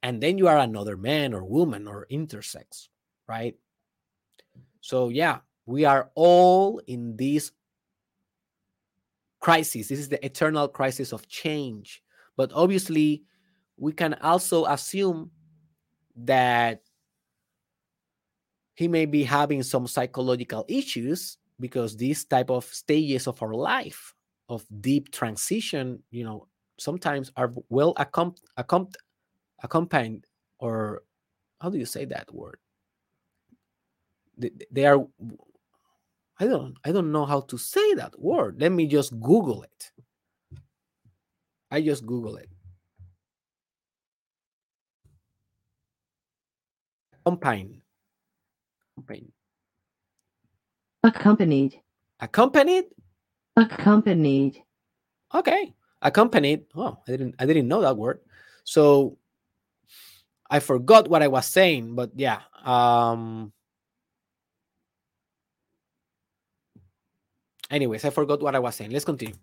And then you are another man or woman or intersex right? So yeah we are all in this crisis. This is the eternal crisis of change. But obviously we can also assume that he may be having some psychological issues because these type of stages of our life of deep transition you know sometimes are well accom- accom- accompanied or how do you say that word? They, are i don't i don't know how to say that word. Let me just google it. I just google it. Accompanied Accompanied. Accompanied. Accompanied. Accompanied. Okay. Accompanied. Oh, I didn't I didn't know that word. So I forgot what I was saying, but yeah. Um anyways, I forgot what I was saying. Let's continue.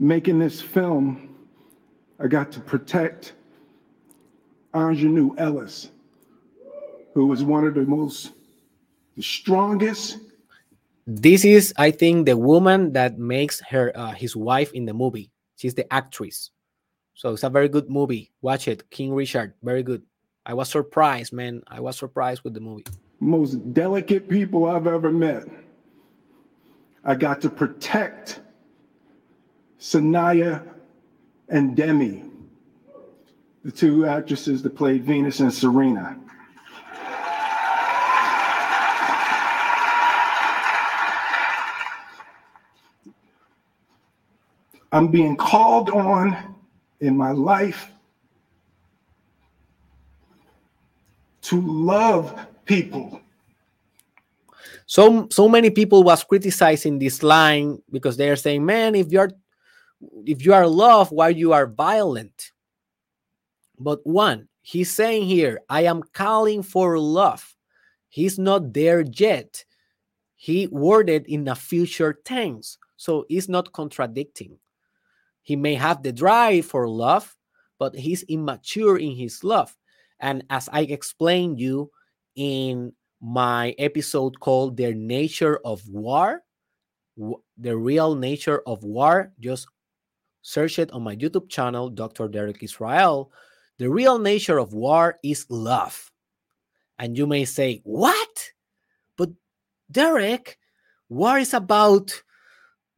Making this film, I got to protect Aunjanue Ellis, who was one of the most, the strongest. This is, I think, the woman that makes her uh, his wife in the movie. She's the actress. So it's a very good movie. Watch it, King Richard. Very good. I was surprised, man. I was surprised with the movie. most delicate people I've ever met. I got to protect Saniyya and Demi, the two actresses that played Venus and Serena. I'm being called on in my life to love people. So so many people was criticizing this line because they are saying, man, if you're if you are love, why you are violent? But one, he's saying here, I am calling for love. He's not there yet. He worded in a future tense, so he's not contradicting. He may have the drive for love, but he's immature in his love. And as I explained you in my episode called The Nature of War, the real nature of war, just search it on my YouTube channel, Dr. Derek Israel. The real nature of war is love. And you may say, What? But Derek, war is about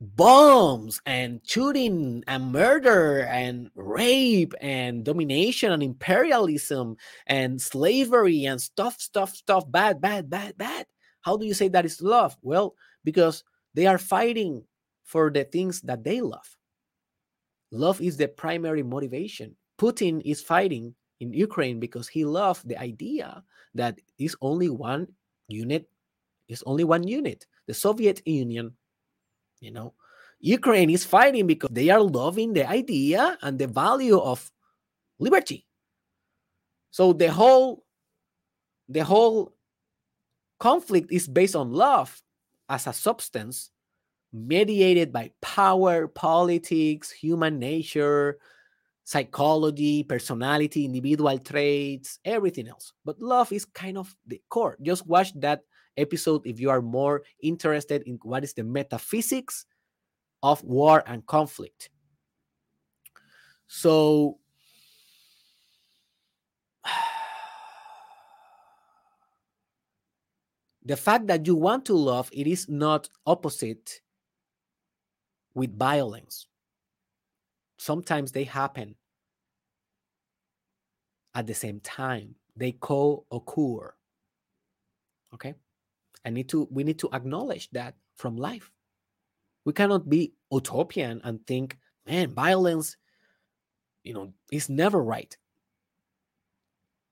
bombs and shooting and murder and rape and domination and imperialism and slavery and stuff, stuff, stuff, bad, bad, bad, bad. How do you say that is love? Well, because they are fighting for the things that they love. Love is the primary motivation. Putin is fighting in Ukraine because he loved the idea that is only one unit, is only one unit. The Soviet Union you know, Ukraine is fighting because they are loving the idea and the value of liberty. So the whole the whole conflict is based on love as a substance mediated by power, politics, human nature, psychology, personality, individual traits, everything else. But love is kind of the core. Just watch that episode if you are more interested in what is the metaphysics of war and conflict. So, the fact that you want to love, it is not opposite with violence. Sometimes they happen at the same time, they co occur. Okay. I need to we need to acknowledge that from life. We cannot be utopian and think, man, violence, you know, is never right.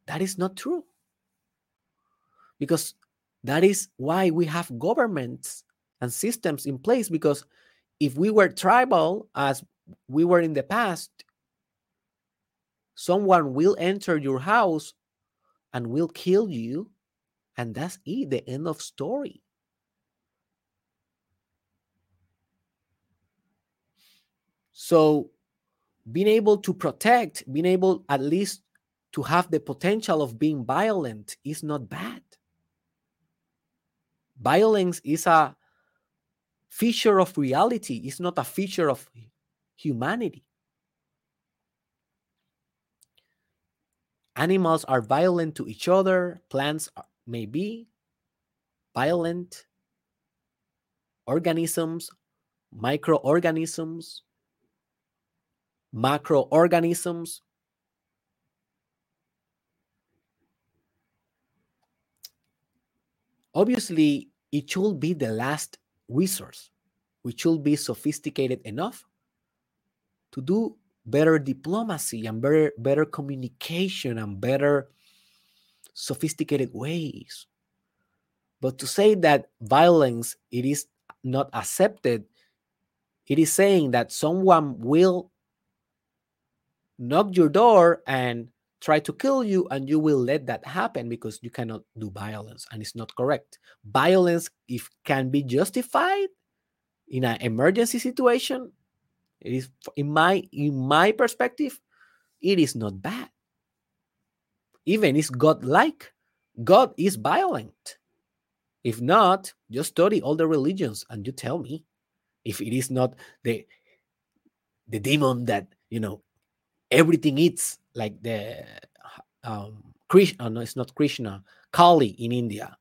That is not true. Because that is why we have governments and systems in place. Because if we were tribal, as we were in the past, someone will enter your house and will kill you and that's it, the end of story. So being able to protect, being able at least to have the potential of being violent is not bad. Violence is a feature of reality, it's not a feature of humanity. Animals are violent to each other, plants may be violent organisms, microorganisms, macroorganisms. Obviously, it should be the last resource. We should be sophisticated enough to do better diplomacy and better, better communication and better sophisticated ways. But to say that violence it is not accepted, it is saying that someone will knock your door and try to kill you and you will let that happen because you cannot do violence and it's not correct violence if can be justified in an emergency situation it is in my in my perspective it is not bad. Even it's god like god is violent. If not just study all the religions and you tell me. If it is not the the demon that you know everything eats like the um krishna no it's not krishna kali in india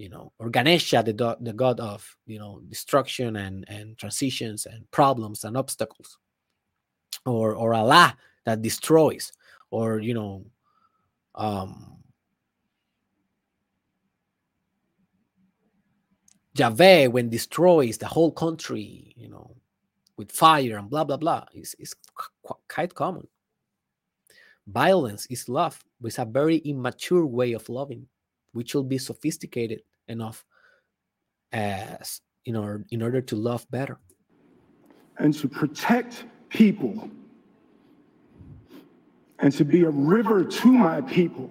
you know or ganesha the, the god of you know destruction and and transitions and problems and obstacles. Or or allah that destroys or you know um Yahweh when destroys the whole country, you know, with fire and blah blah blah is, is quite common. Violence is love it's a very immature way of loving we should be sophisticated enough as in order in order to love better and to protect people and to be a river to my people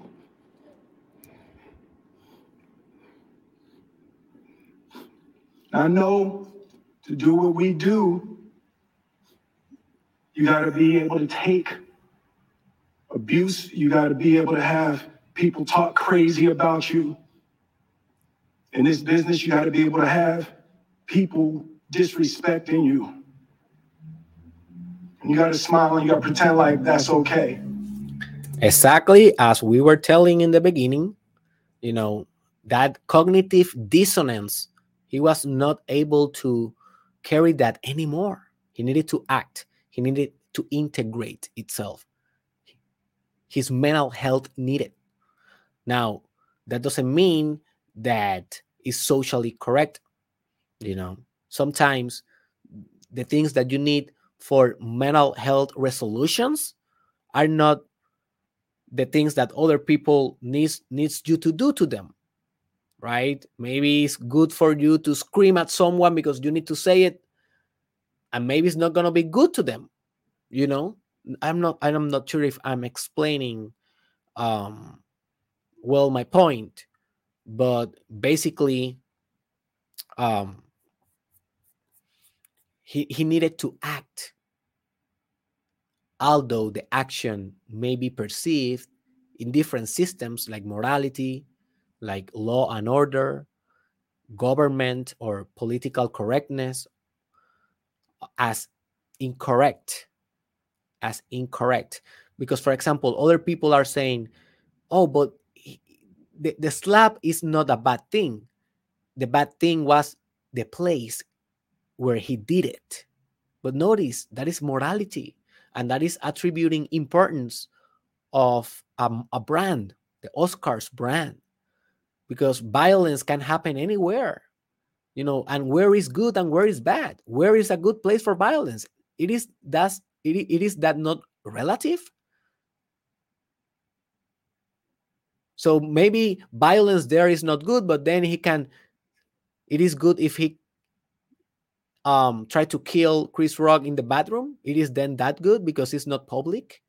I know to do what we do you got to be able to take abuse. You got to be able to have people talk crazy about you. In this business, you got to be able to have people disrespecting you. You got to smile and you got to pretend like that's okay. Exactly as we were telling in the beginning, you know, that cognitive dissonance, he was not able to carry that anymore. He needed to act. He needed to integrate itself. His mental health needed. Now, that doesn't mean that is socially correct. You know, sometimes the things that you need for mental health resolutions are not the things that other people needs needs you to do to them right? Maybe it's good for you to scream at someone because you need to say it and maybe it's not going to be good to them you know? I'm not i'm not sure if i'm explaining um well my point but basically um he he needed to act. Although the action may be perceived in different systems like morality like law and order government or political correctness as incorrect as incorrect. Because for example other people are saying oh but the, the slap is not a bad thing. The bad thing was the place where he did it. But notice that is morality and that is attributing importance of um, a brand the oscars brand because violence can happen anywhere you know and where is good and where is bad? Where is a good place for violence? It is that's it, it is that not relative so maybe violence there is not good but then he can it is good if he um try to kill chris rock in the bathroom it is then that good because it's not public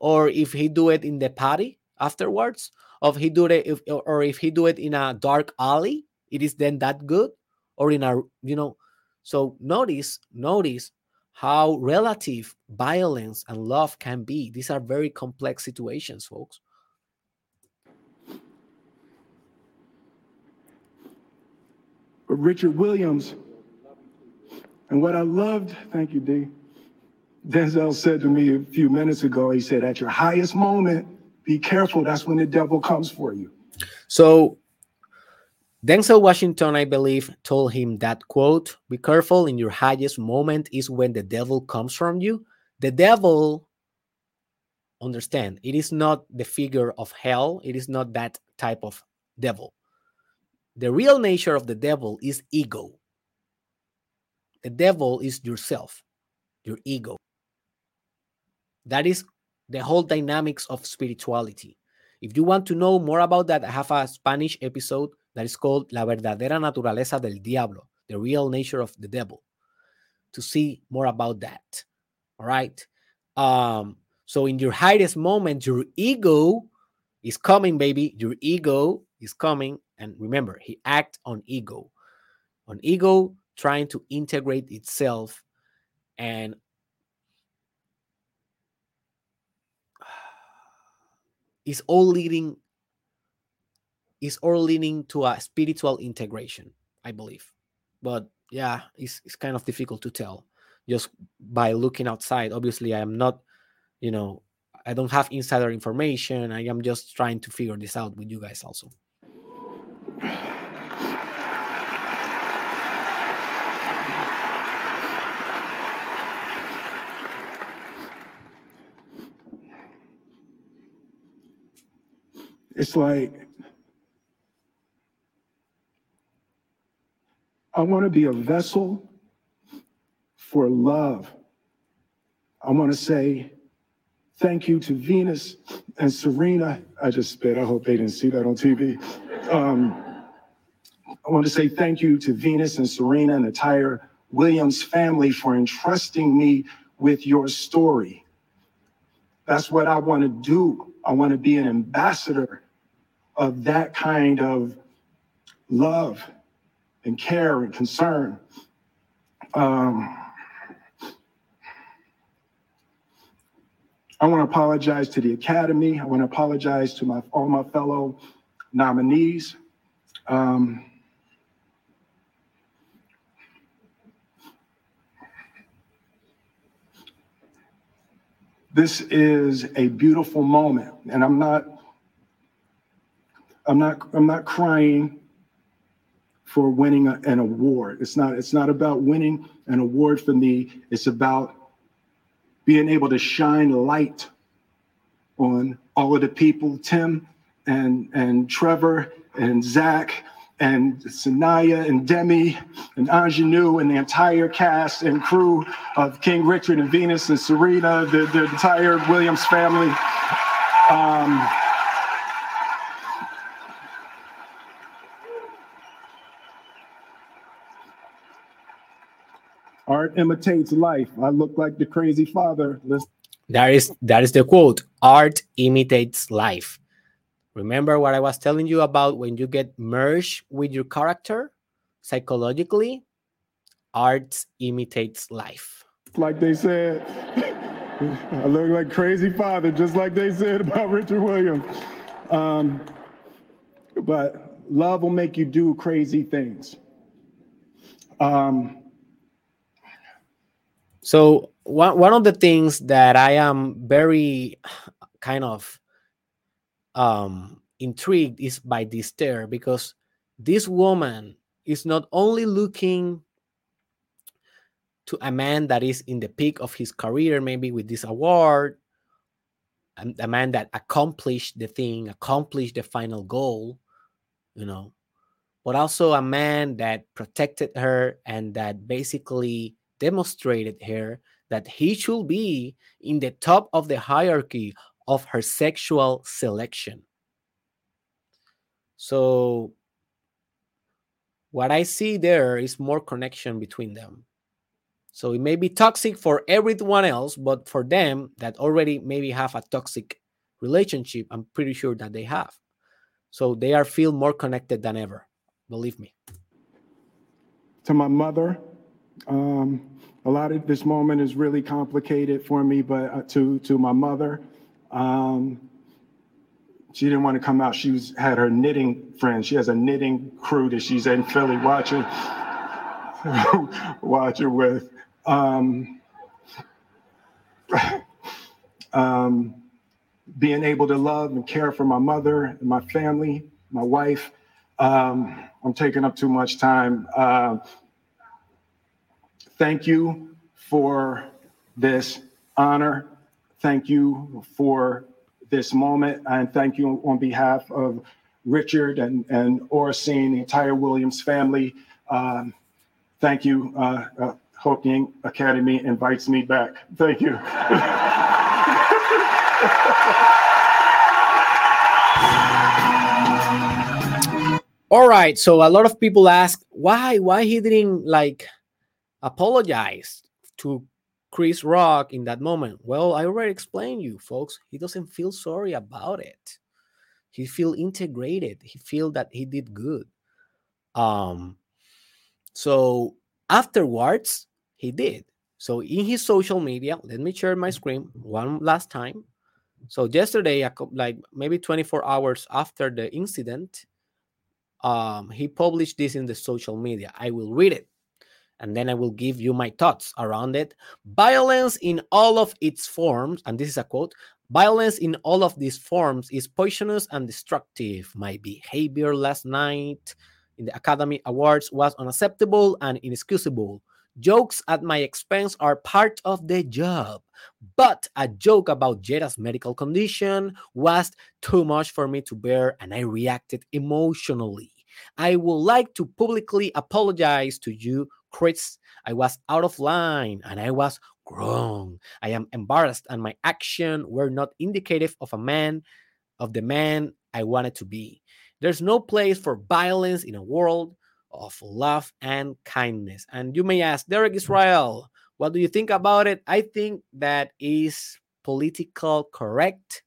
or if he do it in the party afterwards of he do it if, or if he do it in a dark alley it is then that good or in a you know so notice notice how relative violence and love can be. These are very complex situations, folks. Richard Williams, and what I loved, thank you, D. Denzel said to me a few minutes ago, he said, at your highest moment, be careful. That's when the devil comes for you. So Denzel Washington, I believe, told him that quote, be careful in your highest moment is when the devil comes from you. The devil, understand, it is not the figure of hell, it is not that type of devil. The real nature of the devil is ego. The devil is yourself, your ego. That is the whole dynamics of spirituality. If you want to know more about that, I have a Spanish episode that is called La verdadera naturaleza del diablo, the real nature of the devil, to see more about that. All right. Um, So in your highest moment, your ego is coming, baby. Your ego is coming. And remember, he act on ego. On ego trying to integrate itself and is all leading is all leading to a spiritual integration, I believe. But yeah, it's, it's kind of difficult to tell just by looking outside. Obviously, I am not, you know, I don't have insider information. I am just trying to figure this out with you guys also. It's like I want to be a vessel for love. I want to say thank you to Venus and Serena. I just spit. I hope they didn't see that on TV. Um, I want to say thank you to Venus and Serena and the entire Williams family for entrusting me with your story. That's what I want to do. I want to be an ambassador of that kind of love and care and concern. Um, I want to apologize to the Academy. I want to apologize to my all my fellow nominees. Um, this is a beautiful moment, and I'm not. I'm not. I'm not crying for winning a, an award. It's not. It's not about winning an award for me. It's about being able to shine light on all of the people, Tim and and Trevor and Zach and Saniyya and Demi and Aunjanue and the entire cast and crew of King Richard and Venus and Serena, the, the entire Williams family. Um, art imitates life. I look like the crazy father. That is that is the quote. Art imitates life. Remember what I was telling you about when you get merged with your character psychologically? Art imitates life. Like they said, I look like crazy father, just like they said about Richard Williams. Um, but love will make you do crazy things. Um, so one one of the things that I am very kind of um intrigued is by this stare because this woman is not only looking to a man that is in the peak of his career, maybe with this award, a man that accomplished the thing, accomplished the final goal, you know, but also a man that protected her and that basically demonstrated her that he should be in the top of the hierarchy of her sexual selection. So, what I see there is more connection between them. So, it may be toxic for everyone else, but for them that already maybe have a toxic relationship, I'm pretty sure that they have. So, they are feel more connected than ever. Believe me. To my mother, um, a lot of this moment is really complicated for me, but uh, to to my mother, um, she didn't want to come out. She was, had her knitting friends. She has a knitting crew that she's in Philly watching watching with. Um, um, being able to love and care for my mother and my family, my wife. Um, I'm taking up too much time. Uh, Thank you for this honor. Thank you for this moment. And thank you on behalf of Richard and, and Oracene, the entire Williams family. Um, thank you. Uh, uh, hope Academy invites me back. Thank you. All right. So a lot of people ask why, why he didn't like apologize to Chris Rock in that moment? Well, I already explained you, folks. He doesn't feel sorry about it. He feel integrated. He feel that he did good. Um, so afterwards, he did. So in his social media, let me share my screen one last time. So yesterday, like maybe 24 hours after the incident, um, he published this in the social media. I will read it and then I will give you my thoughts around it. Violence in all of its forms, and this is a quote violence in all of these forms is poisonous and destructive. My behavior last night in the Academy Awards was unacceptable and inexcusable. Jokes at my expense are part of the job, but a joke about Jada's medical condition was too much for me to bear, and I reacted emotionally. I would like to publicly apologize to you Chris, I was out of line and I was wrong. I am embarrassed and my action were not indicative of a man, of the man I wanted to be. There's no place for violence in a world of love and kindness. And you may ask, Derek Israel, what do you think about it? I think that is political correct.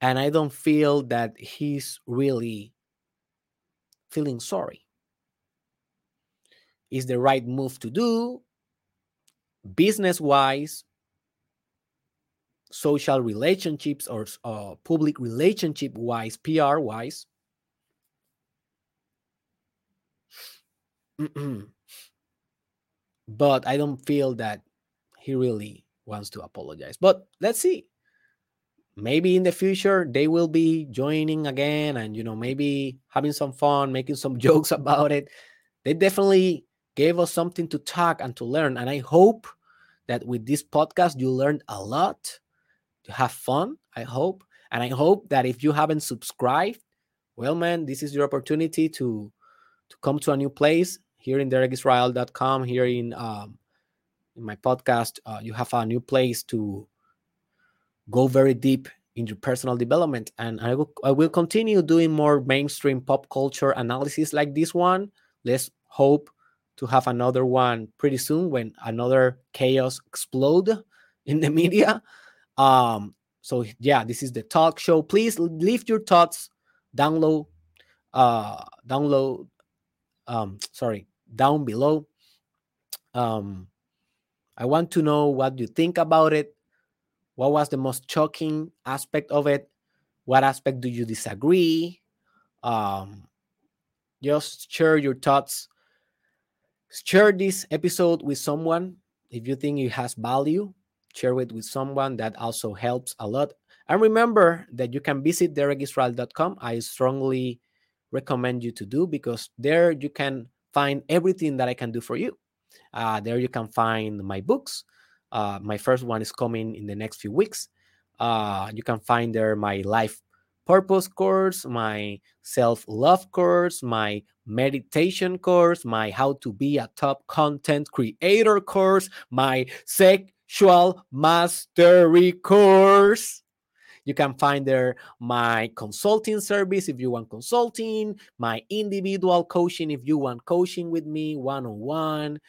And I don't feel that he's really feeling sorry is the right move to do business wise social relationships or uh, public relationship wise pr wise but i don't feel that he really wants to apologize. But let's see. Maybe in the future they will be joining again and you know maybe having some fun making some jokes about it. They definitely gave us something to talk and to learn. And I hope that with this podcast, you learned a lot, to have fun, I hope. And I hope that if you haven't subscribed, well, man, this is your opportunity to to come to a new place here in derekisrael.com, here in um, in my podcast. Uh, you have a new place to go very deep in your personal development. And I will I will continue doing more mainstream pop culture analysis like this one. Let's hope to have another one pretty soon when another chaos explode in the media. Um, so yeah, this is the talk show. Please leave your thoughts. Download, uh, download. Um, sorry, down below. Um, I want to know what you think about it. What was the most shocking aspect of it? What aspect do you disagree? Um, just share your thoughts share this episode with someone if you think it has value. Share it with someone that also helps a lot. And remember that you can visit derekisrael.com i strongly recommend you to do because there you can find everything that i can do for you. Uh, there you can find my books. Uh, my first one is coming in the next few weeks. Uh, you can find there my life purpose course, my self love course, my meditation course, my how to be a top content creator course, my sexual mastery course. You can find there my consulting service if you want consulting, my individual coaching if you want coaching with me one on one.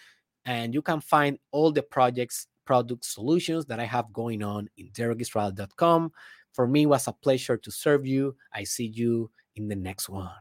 And you can find all the projects, product solutions that I have going on in derekisrael.com. For me, was a pleasure to serve you. I see you in the next one.